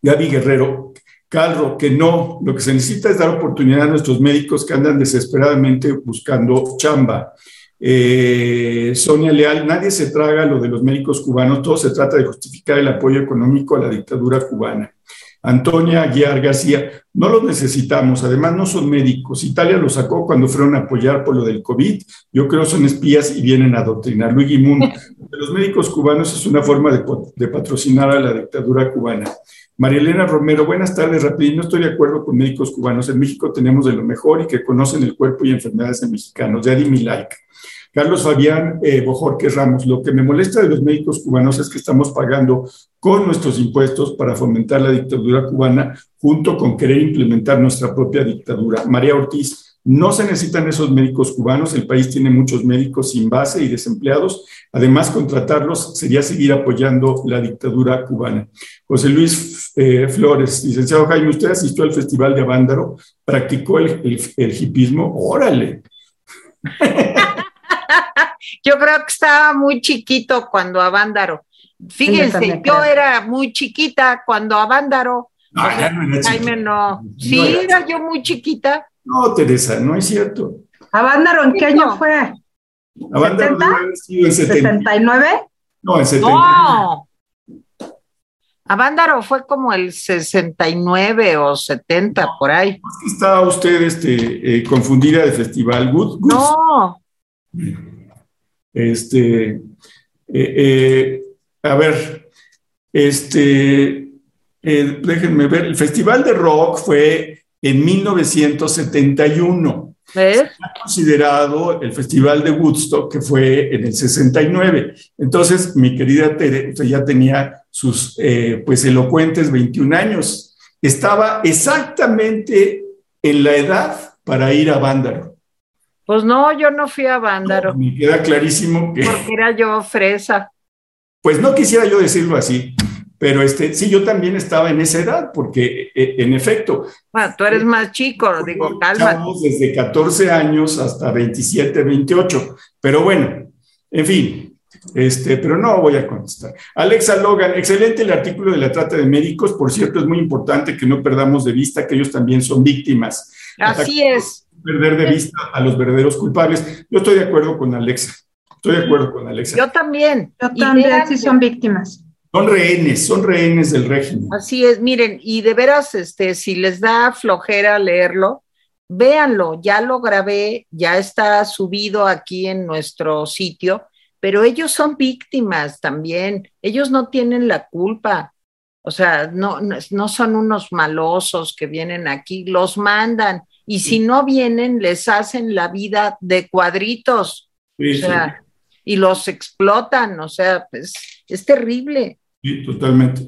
Gaby Guerrero, Calro, que no, lo que se necesita es dar oportunidad a nuestros médicos que andan desesperadamente buscando chamba. Eh, Sonia Leal, nadie se traga lo de los médicos cubanos, todo se trata de justificar el apoyo económico a la dictadura cubana. Antonia Aguiar García, no los necesitamos, además no son médicos. Italia los sacó cuando fueron a apoyar por lo del COVID. Yo creo son espías y vienen a adoctrinar. Luigi Moon, de los médicos cubanos es una forma de, de patrocinar a la dictadura cubana. María Elena Romero, buenas tardes, rapidín. No estoy de acuerdo con médicos cubanos. En México tenemos de lo mejor y que conocen el cuerpo y enfermedades de mexicanos. Ya di mi. Carlos Fabián eh, Ramos, lo que me molesta de los médicos cubanos es que estamos pagando con nuestros impuestos para fomentar la dictadura cubana junto con querer implementar nuestra propia dictadura. María Ortiz, no se necesitan esos médicos cubanos, el país tiene muchos médicos sin base y desempleados. Además, contratarlos sería seguir apoyando la dictadura cubana. José Luis eh, Flores, licenciado Jaime, ¿usted asistió al Festival de Avándaro? ¿Practicó el, el, el hipismo? Órale. Yo creo que estaba muy chiquito cuando Avándaro. Fíjense, yo, era muy chiquita cuando Avándaro. No, ya no era Jaime no. Sí, era yo muy chiquita. No, Teresa, no es cierto. ¿Avándaro en qué año fue? Avándaro ¿70? en 79. No, en 70. No. Avándaro fue como el 69 o 70, por ahí. Estaba usted este, eh, confundida de festival. Good, good. No. Este, eh, eh, a ver, este, eh, déjenme ver, el Festival de Rock fue en 1971. ¿Ves? considerado el Festival de Woodstock, que fue en el 69. Entonces, mi querida Tere, usted ya tenía sus, eh, pues, elocuentes 21 años. Estaba exactamente en la edad para ir a Vándaro. Pues no, yo no fui a Vándaro. No, me queda clarísimo que... Porque era yo fresa. Pues no quisiera yo decirlo así, pero este, sí, yo también estaba en esa edad, porque eh, en efecto. Bueno, tú eres más chico, digo, calma. Desde 14 años hasta 27, 28. Pero bueno, en fin, este, pero no voy a contestar. Alexa Logan, excelente el artículo de la trata de médicos. Por cierto, es muy importante que no perdamos de vista que ellos también son víctimas. Así es. Perder de vista a los verdaderos culpables. Yo estoy de acuerdo con Alexa. Estoy de acuerdo con Alexa. Yo también. Yo también, sí son víctimas. Son rehenes, son rehenes del régimen. Así es, miren, y de veras, este, si les da flojera leerlo, véanlo, ya lo grabé, ya está subido aquí en nuestro sitio, pero ellos son víctimas también, ellos no tienen la culpa, o sea, no, no son unos malosos que vienen aquí, los mandan, y si no vienen, les hacen la vida de cuadritos, Sí, o sea, y los explotan, o sea, pues, es terrible. Sí, totalmente.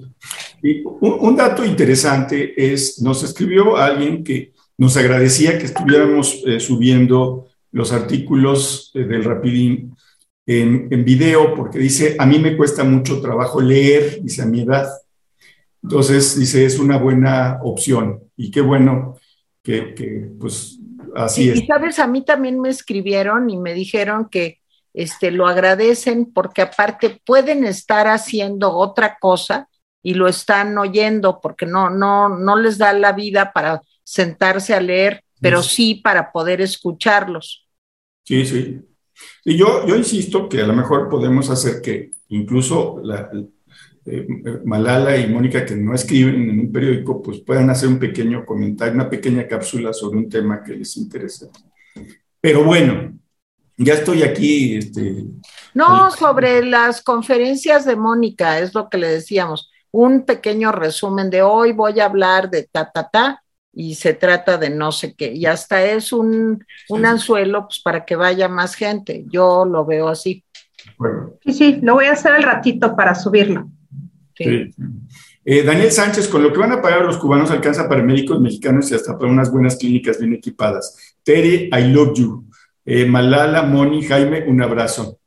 Y un, un, dato interesante es, nos escribió alguien que nos agradecía que estuviéramos eh, subiendo los artículos eh, del Rapidín en, en, video, porque dice, a mí me cuesta mucho trabajo leer, dice, a mi edad. Entonces, dice, es una buena opción. Y qué bueno que, que pues, así y, es. Y sabes, a mí también me escribieron y me dijeron que este, lo agradecen porque aparte pueden estar haciendo otra cosa y lo están oyendo porque no, no, no les da la vida para sentarse a leer, pero sí para poder escucharlos. Sí, sí. Y yo, yo insisto que a lo mejor podemos hacer que incluso la, eh, Malala y Mónica, que no escriben en un periódico, pues puedan hacer un pequeño comentario, una pequeña cápsula sobre un tema que les interese. Pero bueno, ya estoy aquí. Este, no, sobre las conferencias de Mónica, es lo que le decíamos. Un pequeño resumen de hoy voy a hablar de ta, ta, ta, y se trata de no sé qué. Y hasta es un, un anzuelo pues, para que vaya más gente. Yo lo veo así. Sí, sí, lo voy a hacer al ratito para subirlo. Sí. Eh, Daniel Sánchez, con lo que van a pagar los cubanos alcanza para médicos mexicanos y hasta para unas buenas clínicas bien equipadas. Tere, I love you. Eh, Malala, Moni, Jaime, un abrazo.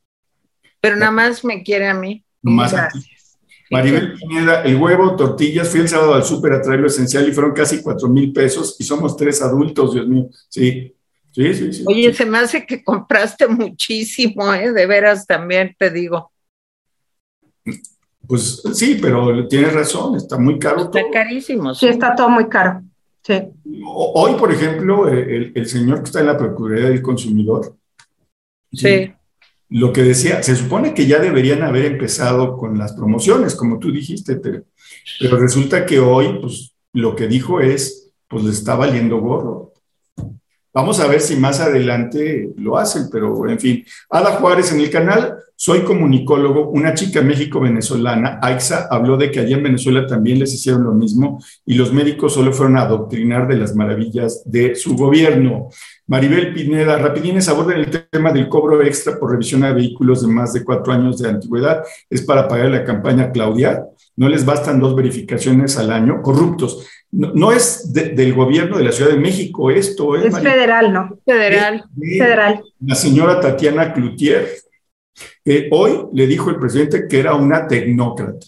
Pero nada más me quiere a mí. Más a ti. Maribel Pineda, el huevo, tortillas, fui el sábado al súper a traer lo esencial y fueron casi cuatro mil pesos y somos tres adultos, Dios mío. Sí, sí, sí. sí Oye, se me hace que compraste muchísimo, ¿eh? De veras también te digo. Pues sí, pero tienes razón, está muy caro. Está carísimo. Sí. está todo muy caro. Sí. Hoy, por ejemplo, el, el, señor que está en la Procuraduría del Consumidor. Sí lo que decía, se supone que ya deberían haber empezado con las promociones, como tú dijiste, pero, pero resulta que hoy, pues lo que dijo es, pues le está valiendo gorro. Vamos a ver si más adelante lo hacen, pero en fin. Ada Juárez en el canal, soy comunicólogo, una chica México-venezolana, AIXA, habló de que allá en Venezuela también les hicieron lo mismo y los médicos solo fueron a adoctrinar de las maravillas de su gobierno. Maribel Pineda, rapidines, abordan el tema del cobro extra por revisión de vehículos de más de cuatro años de antigüedad. Es para pagar la campaña Claudia. No les bastan dos verificaciones al año. Corruptos. No, es del gobierno de la Ciudad de México esto. ¿eh, es federal, ¿no? Federal. federal. La señora Tatiana Cloutier, que hoy le dijo el presidente que era una tecnócrata.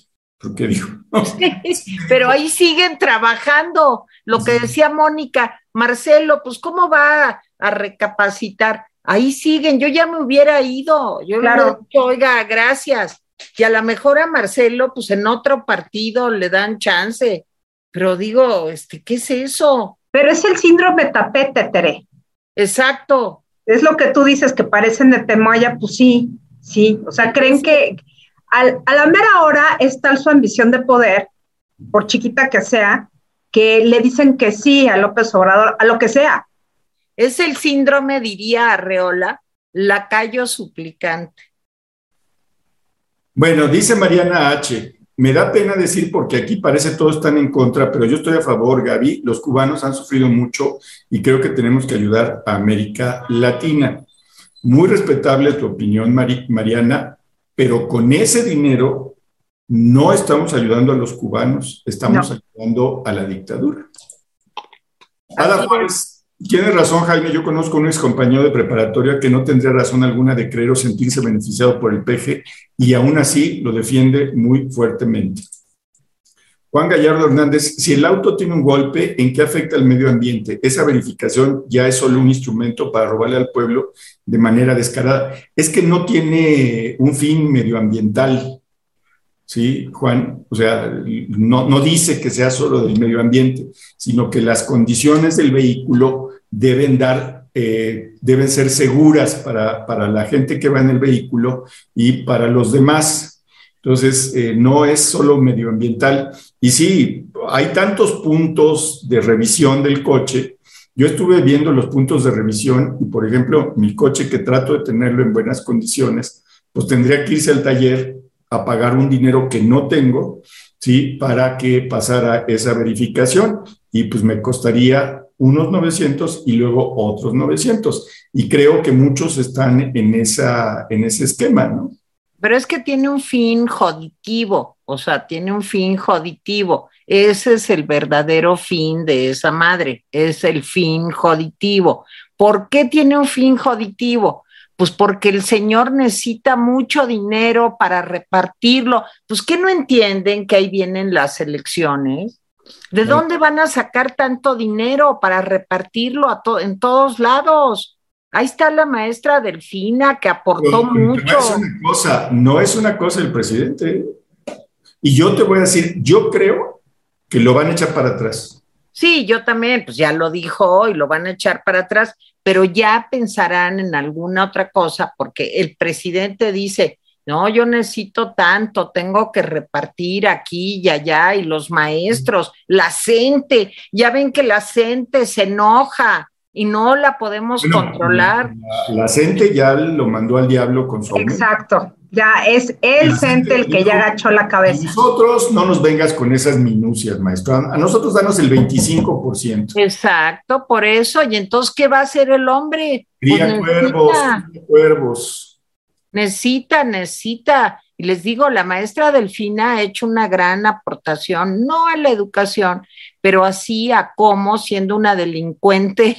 ¿Qué dijo? pero ahí siguen trabajando. Lo que decía Mónica, Marcelo, pues ¿cómo va a recapacitar. Ahí siguen, yo ya me hubiera ido, yo claro. le oiga, gracias. Y a lo mejor a Marcelo, pues en otro partido le dan chance. Pero digo, este, ¿qué es eso? Pero es el síndrome tapete, Tere. Exacto. Es lo que tú dices, que parecen de Temoya, pues sí, sí. O sea, creen que al, a la mera hora es tal su ambición de poder, por chiquita que sea, que le dicen que sí a López Obrador, a lo que sea. Es el síndrome, diría Arreola, lacayo suplicante. Bueno, dice Mariana H. Me da pena decir porque aquí parece todos están en contra, pero yo estoy a favor, Gaby. Los cubanos han sufrido mucho y creo que tenemos que ayudar a América Latina. Muy respetable tu opinión, Mariana, pero con ese dinero no estamos ayudando a los cubanos, estamos ayudando a la dictadura. Ada Juárez Tienes razón, Jaime. Yo conozco a un ex compañero de preparatoria que no tendría razón alguna de creer o sentirse beneficiado por el peje y aún así lo defiende muy fuertemente. Juan Gallardo Hernández, si el auto tiene un golpe, ¿en qué afecta al medio ambiente? Esa verificación ya es solo un instrumento para robarle al pueblo de manera descarada. Es que no tiene un fin medioambiental, ¿sí, Juan? O sea, no, no dice que sea solo del medio ambiente, sino que las condiciones del vehículo deben dar, eh, deben ser seguras para, para, la gente que va en el vehículo y para los demás. Entonces, eh, no es solo medioambiental. Y sí, hay tantos puntos de revisión del coche. Yo estuve viendo los puntos de revisión y, por ejemplo, mi coche que trato de tenerlo en buenas condiciones, pues tendría que irse al taller a pagar un dinero que no tengo, ¿sí? Para que pasara esa verificación y pues me costaría unos 900 y luego otros 900. Y creo que muchos están en, esa, en ese esquema, ¿no? Pero es que tiene un fin joditivo, o sea, tiene un fin joditivo. Ese es el verdadero fin de esa madre, es el fin joditivo. ¿Por qué tiene un fin joditivo? Pues porque el señor necesita mucho dinero para repartirlo. Pues que no entienden que ahí vienen las elecciones. ¿De dónde van a sacar tanto dinero para repartirlo a en todos lados? Ahí está la maestra Delfina que aportó mucho. No es una cosa, no es una cosa el presidente. Y yo te voy a decir, yo creo que lo van a echar para atrás. Sí, yo también, pues ya lo dijo y lo van a echar para atrás, pero ya pensarán en alguna otra cosa porque el presidente dice, no, yo necesito tanto, tengo que repartir aquí y allá y los maestros, la gente, ya ven que la gente se enoja y no la podemos controlar. La, gente ya lo mandó al diablo con su Exacto. Ya es el CENTE el que ya agachó la cabeza. nosotros no nos vengas con esas minucias, maestro. A nosotros danos el 25%. Exacto, por eso. Y entonces, ¿qué va a hacer el hombre? Cría pues cuervos, cría cuervos. Necesita, necesita. Y les digo, la maestra Delfina ha hecho una gran aportación, no a la educación, pero así a cómo, siendo una delincuente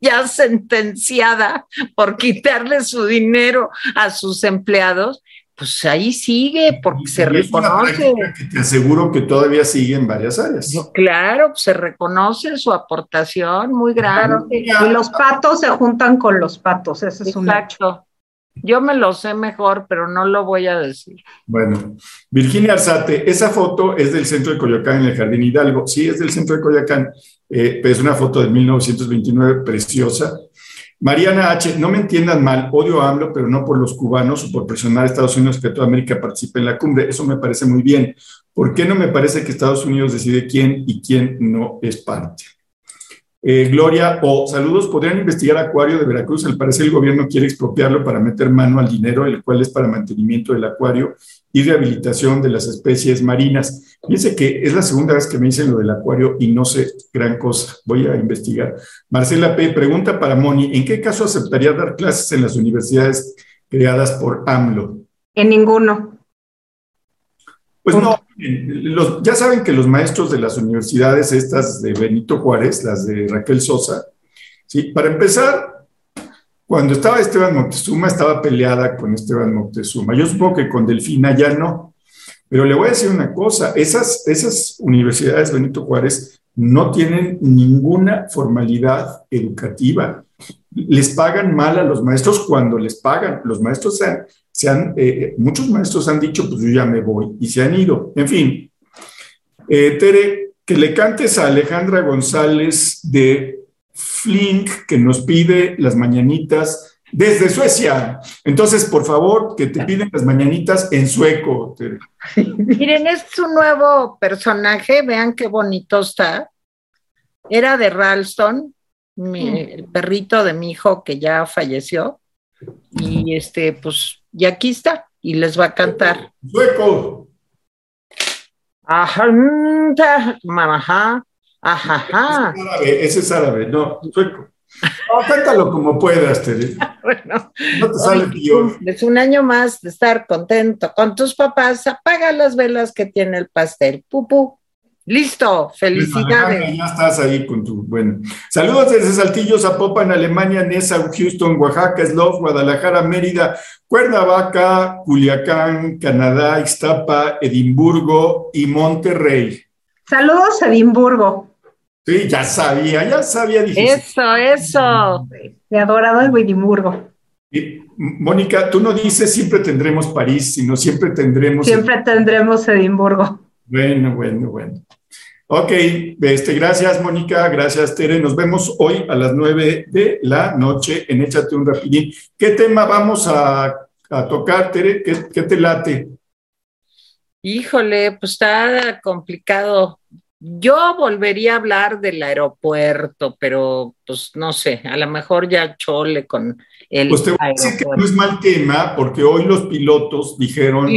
ya sentenciada por quitarle su dinero a sus empleados, pues ahí sigue, porque se reconoce. que te aseguro que todavía sigue en varias áreas. claro, se reconoce su aportación muy grande. Y los patos se juntan con los patos, ese es un hecho. Yo me lo sé mejor, pero no lo voy a decir. Bueno, Virginia Arzate, esa foto es del centro de Coyoacán en el Jardín Hidalgo. Sí, es del centro de Coyoacán, eh, es una foto de 1929 preciosa. Mariana H., no me entiendan mal, odio a AMLO, pero no por los cubanos o por presionar a Estados Unidos que toda América participe en la cumbre. Eso me parece muy bien. ¿Por qué no me parece que Estados Unidos decide quién y quién no es parte? Eh, Gloria, o saludos, podrían investigar Acuario de Veracruz. Al parecer el gobierno quiere expropiarlo para meter mano al dinero, el cual es para mantenimiento del acuario y rehabilitación de las especies marinas. Fíjense que es la segunda vez que me dicen lo del acuario y no sé gran cosa. Voy a investigar. Marcela P. pregunta para Moni, ¿en qué caso aceptaría dar clases en las universidades creadas por AMLO? En ninguno. Pues no, ya saben que los maestros de las universidades, estas de Benito Juárez, las de Raquel Sosa, ¿sí? para empezar, cuando estaba Esteban Moctezuma, estaba peleada con Esteban Moctezuma. Yo supongo que con Delfina ya no. Pero le voy a decir una cosa, esas, esas universidades Benito Juárez no tienen ninguna formalidad educativa. Les pagan mal a los maestros cuando les pagan. Los maestros se han, eh, muchos maestros han dicho, pues yo ya me voy y se han ido. En fin, eh, Tere, que le cantes a Alejandra González de Flink, que nos pide las mañanitas desde Suecia. Entonces, por favor, que te piden las mañanitas en sueco. Tere. Miren, es un nuevo personaje, vean qué bonito está. Era de Ralston, el perrito de mi hijo que ya falleció. Y este, pues y aquí está, y les va a cantar. Sueco. Ajá, ajá, ajá. Ese es árabe, ese es árabe, no, sueco. No, cántalo como puedas, Tere. bueno, no te sale peor. Es un año más de estar contento con tus papás. Apaga las velas que tiene el pastel. Pupu. Listo, felicidades. ya estás ahí con tu. Bueno, saludos desde Saltillo, Zapopan, Alemania, Nesa, Houston, Oaxaca, Slough, Guadalajara, Mérida, Cuernavaca, Culiacán, Canadá, Ixtapa, Edimburgo y Monterrey. Saludos, Edimburgo. Sí, ya sabía, ya sabía. eso, eso. he adorado el Edimburgo. Mónica, tú no dices siempre tendremos París, sino siempre tendremos. Siempre tendremos Edimburgo. Bueno, bueno, bueno. Ok, este, gracias Mónica, gracias Tere. Nos vemos hoy a las nueve de la noche en Échate un rapidín. ¿Qué tema vamos a, tocar, Tere? ¿Qué, te late? Híjole, pues está complicado. Yo volvería a hablar del aeropuerto, pero pues no sé, a lo mejor ya chole con el. Pues te voy a decir que no es mal tema, porque hoy los pilotos dijeron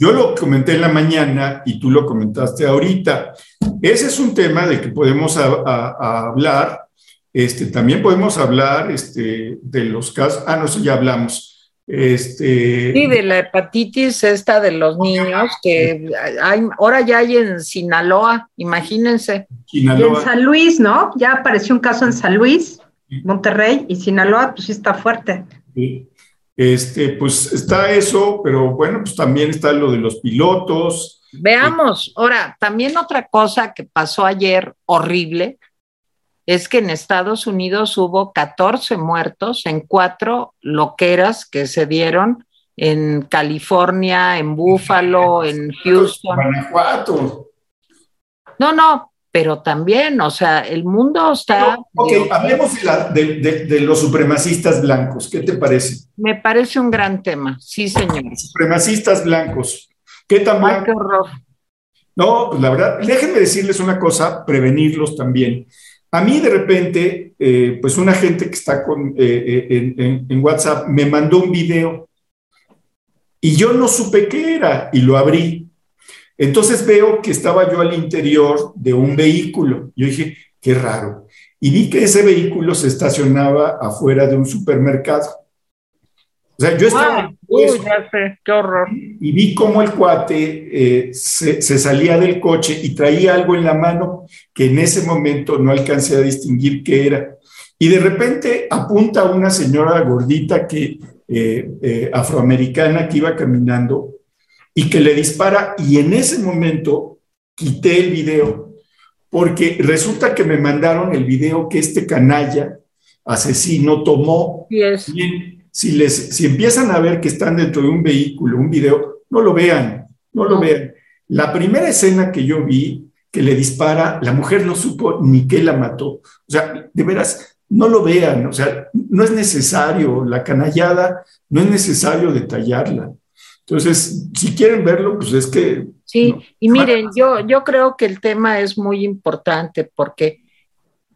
Yo lo comenté en la mañana y tú lo comentaste ahorita. Ese es un tema de que podemos hablar. Este, también podemos hablar este, de los casos. Ah, no, sé, ya hablamos. Este, sí, de la hepatitis esta de los niños, que hay, ahora ya hay en Sinaloa, imagínense. Y en San Luis, ¿no? Ya apareció un caso en San Luis, Monterrey y Sinaloa, pues sí está fuerte. Sí. Este, pues está eso, pero bueno, pues también está lo de los pilotos. Veamos, ahora, también otra cosa que pasó ayer horrible es que en Estados Unidos hubo 14 muertos en cuatro loqueras que se dieron en California, en Buffalo, en Houston. Guanajuato. No, no, pero también, o sea, el mundo está... ok, hablemos de, los supremacistas blancos, ¿qué te parece? Me parece un gran tema, sí, señor. Supremacistas blancos, ¿qué tan Ay, qué horror. No, pues la verdad, déjenme decirles una cosa, prevenirlos también. A mí de repente, eh, pues una gente que está con, eh, eh, en, en WhatsApp me mandó un video y yo no supe qué era y lo abrí. Entonces veo que estaba yo al interior de un vehículo. Yo dije, qué raro. Y vi que ese vehículo se estacionaba afuera de un supermercado. O sea, yo estaba... uy, ya sé, qué horror. Y vi cómo el cuate eh, se, se, salía del coche y traía algo en la mano que en ese momento no alcancé a distinguir qué era. Y de repente apunta a una señora gordita que, eh, eh, afroamericana que iba caminando y que le dispara y en ese momento quité el video porque resulta que me mandaron el video que este canalla asesino tomó. Yes. Bien, si, les, si empiezan a ver que están dentro de un vehículo, un video, no lo vean, no lo No. vean. La primera escena que yo vi, que le dispara, la mujer no supo ni qué la mató. O sea, de veras, no lo vean, o sea, no es necesario, la canallada, no es necesario detallarla. Entonces, si quieren verlo, pues es que... Sí, no. y miren, yo, yo creo que el tema es muy importante porque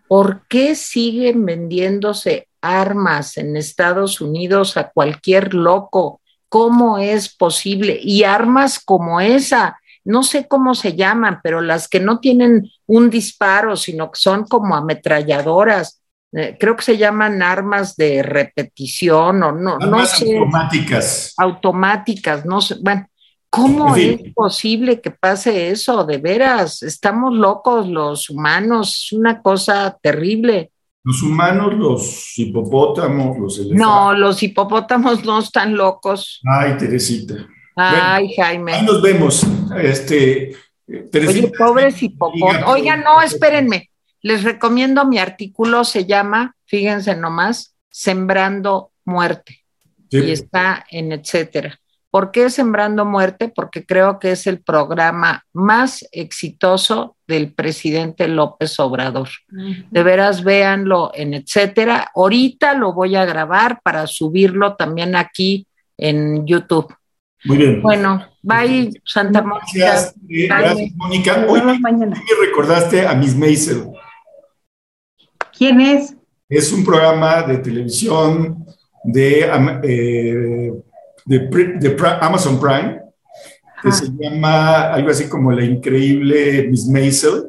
¿por qué siguen vendiéndose armas en Estados Unidos a cualquier loco? ¿Cómo es posible? Y armas como esa, no sé cómo se llaman, pero las que no tienen un disparo, sino que son como ametralladoras. Eh, creo que se llaman armas de repetición o no, no Armas sé automáticas. automáticas, no sé, bueno, ¿cómo es posible que pase eso? De veras, estamos locos los humanos, es una cosa terrible. Los humanos, los hipopótamos, los elefantes. No, los hipopótamos no están locos. Ay, Teresita. Ay, Ahí Jaime. nos vemos. Este, Oye, Teresita, pobres diga, hipopótamos. Oigan, no, espérenme. Les recomiendo mi artículo, se llama, fíjense nomás, Sembrando Muerte. Sí. y está en etcétera. ¿Por qué Sembrando Muerte? Porque creo que es el programa más exitoso del presidente López Obrador. De veras, véanlo en etcétera. Ahorita lo voy a grabar para subirlo también aquí en YouTube. Muy bien. Bueno, bye, Santa Mónica. Gracias, eh, gracias, Mónica. Hoy me recordaste a Miss Maisel. ¿Quién es? Es un programa de televisión de, eh, de, de Amazon Prime que Ah. se llama algo así como La Increíble Miss Maisel.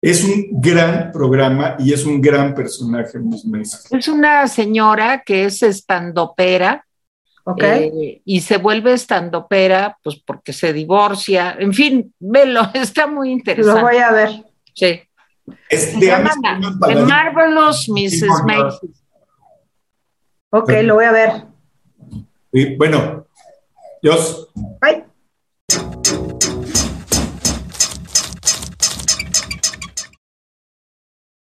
Es un gran programa y es un gran personaje, Miss Maisel. Es una señora que es estandopera eh, y se vuelve estandopera pues porque se divorcia. En fin, velo, está muy Lo interesante. voy a ver. Sí. Es Se llama The Paladín. Marvelous Mrs. Maisel. Ok, lo voy a ver. Y, Bueno, Dios. Bye.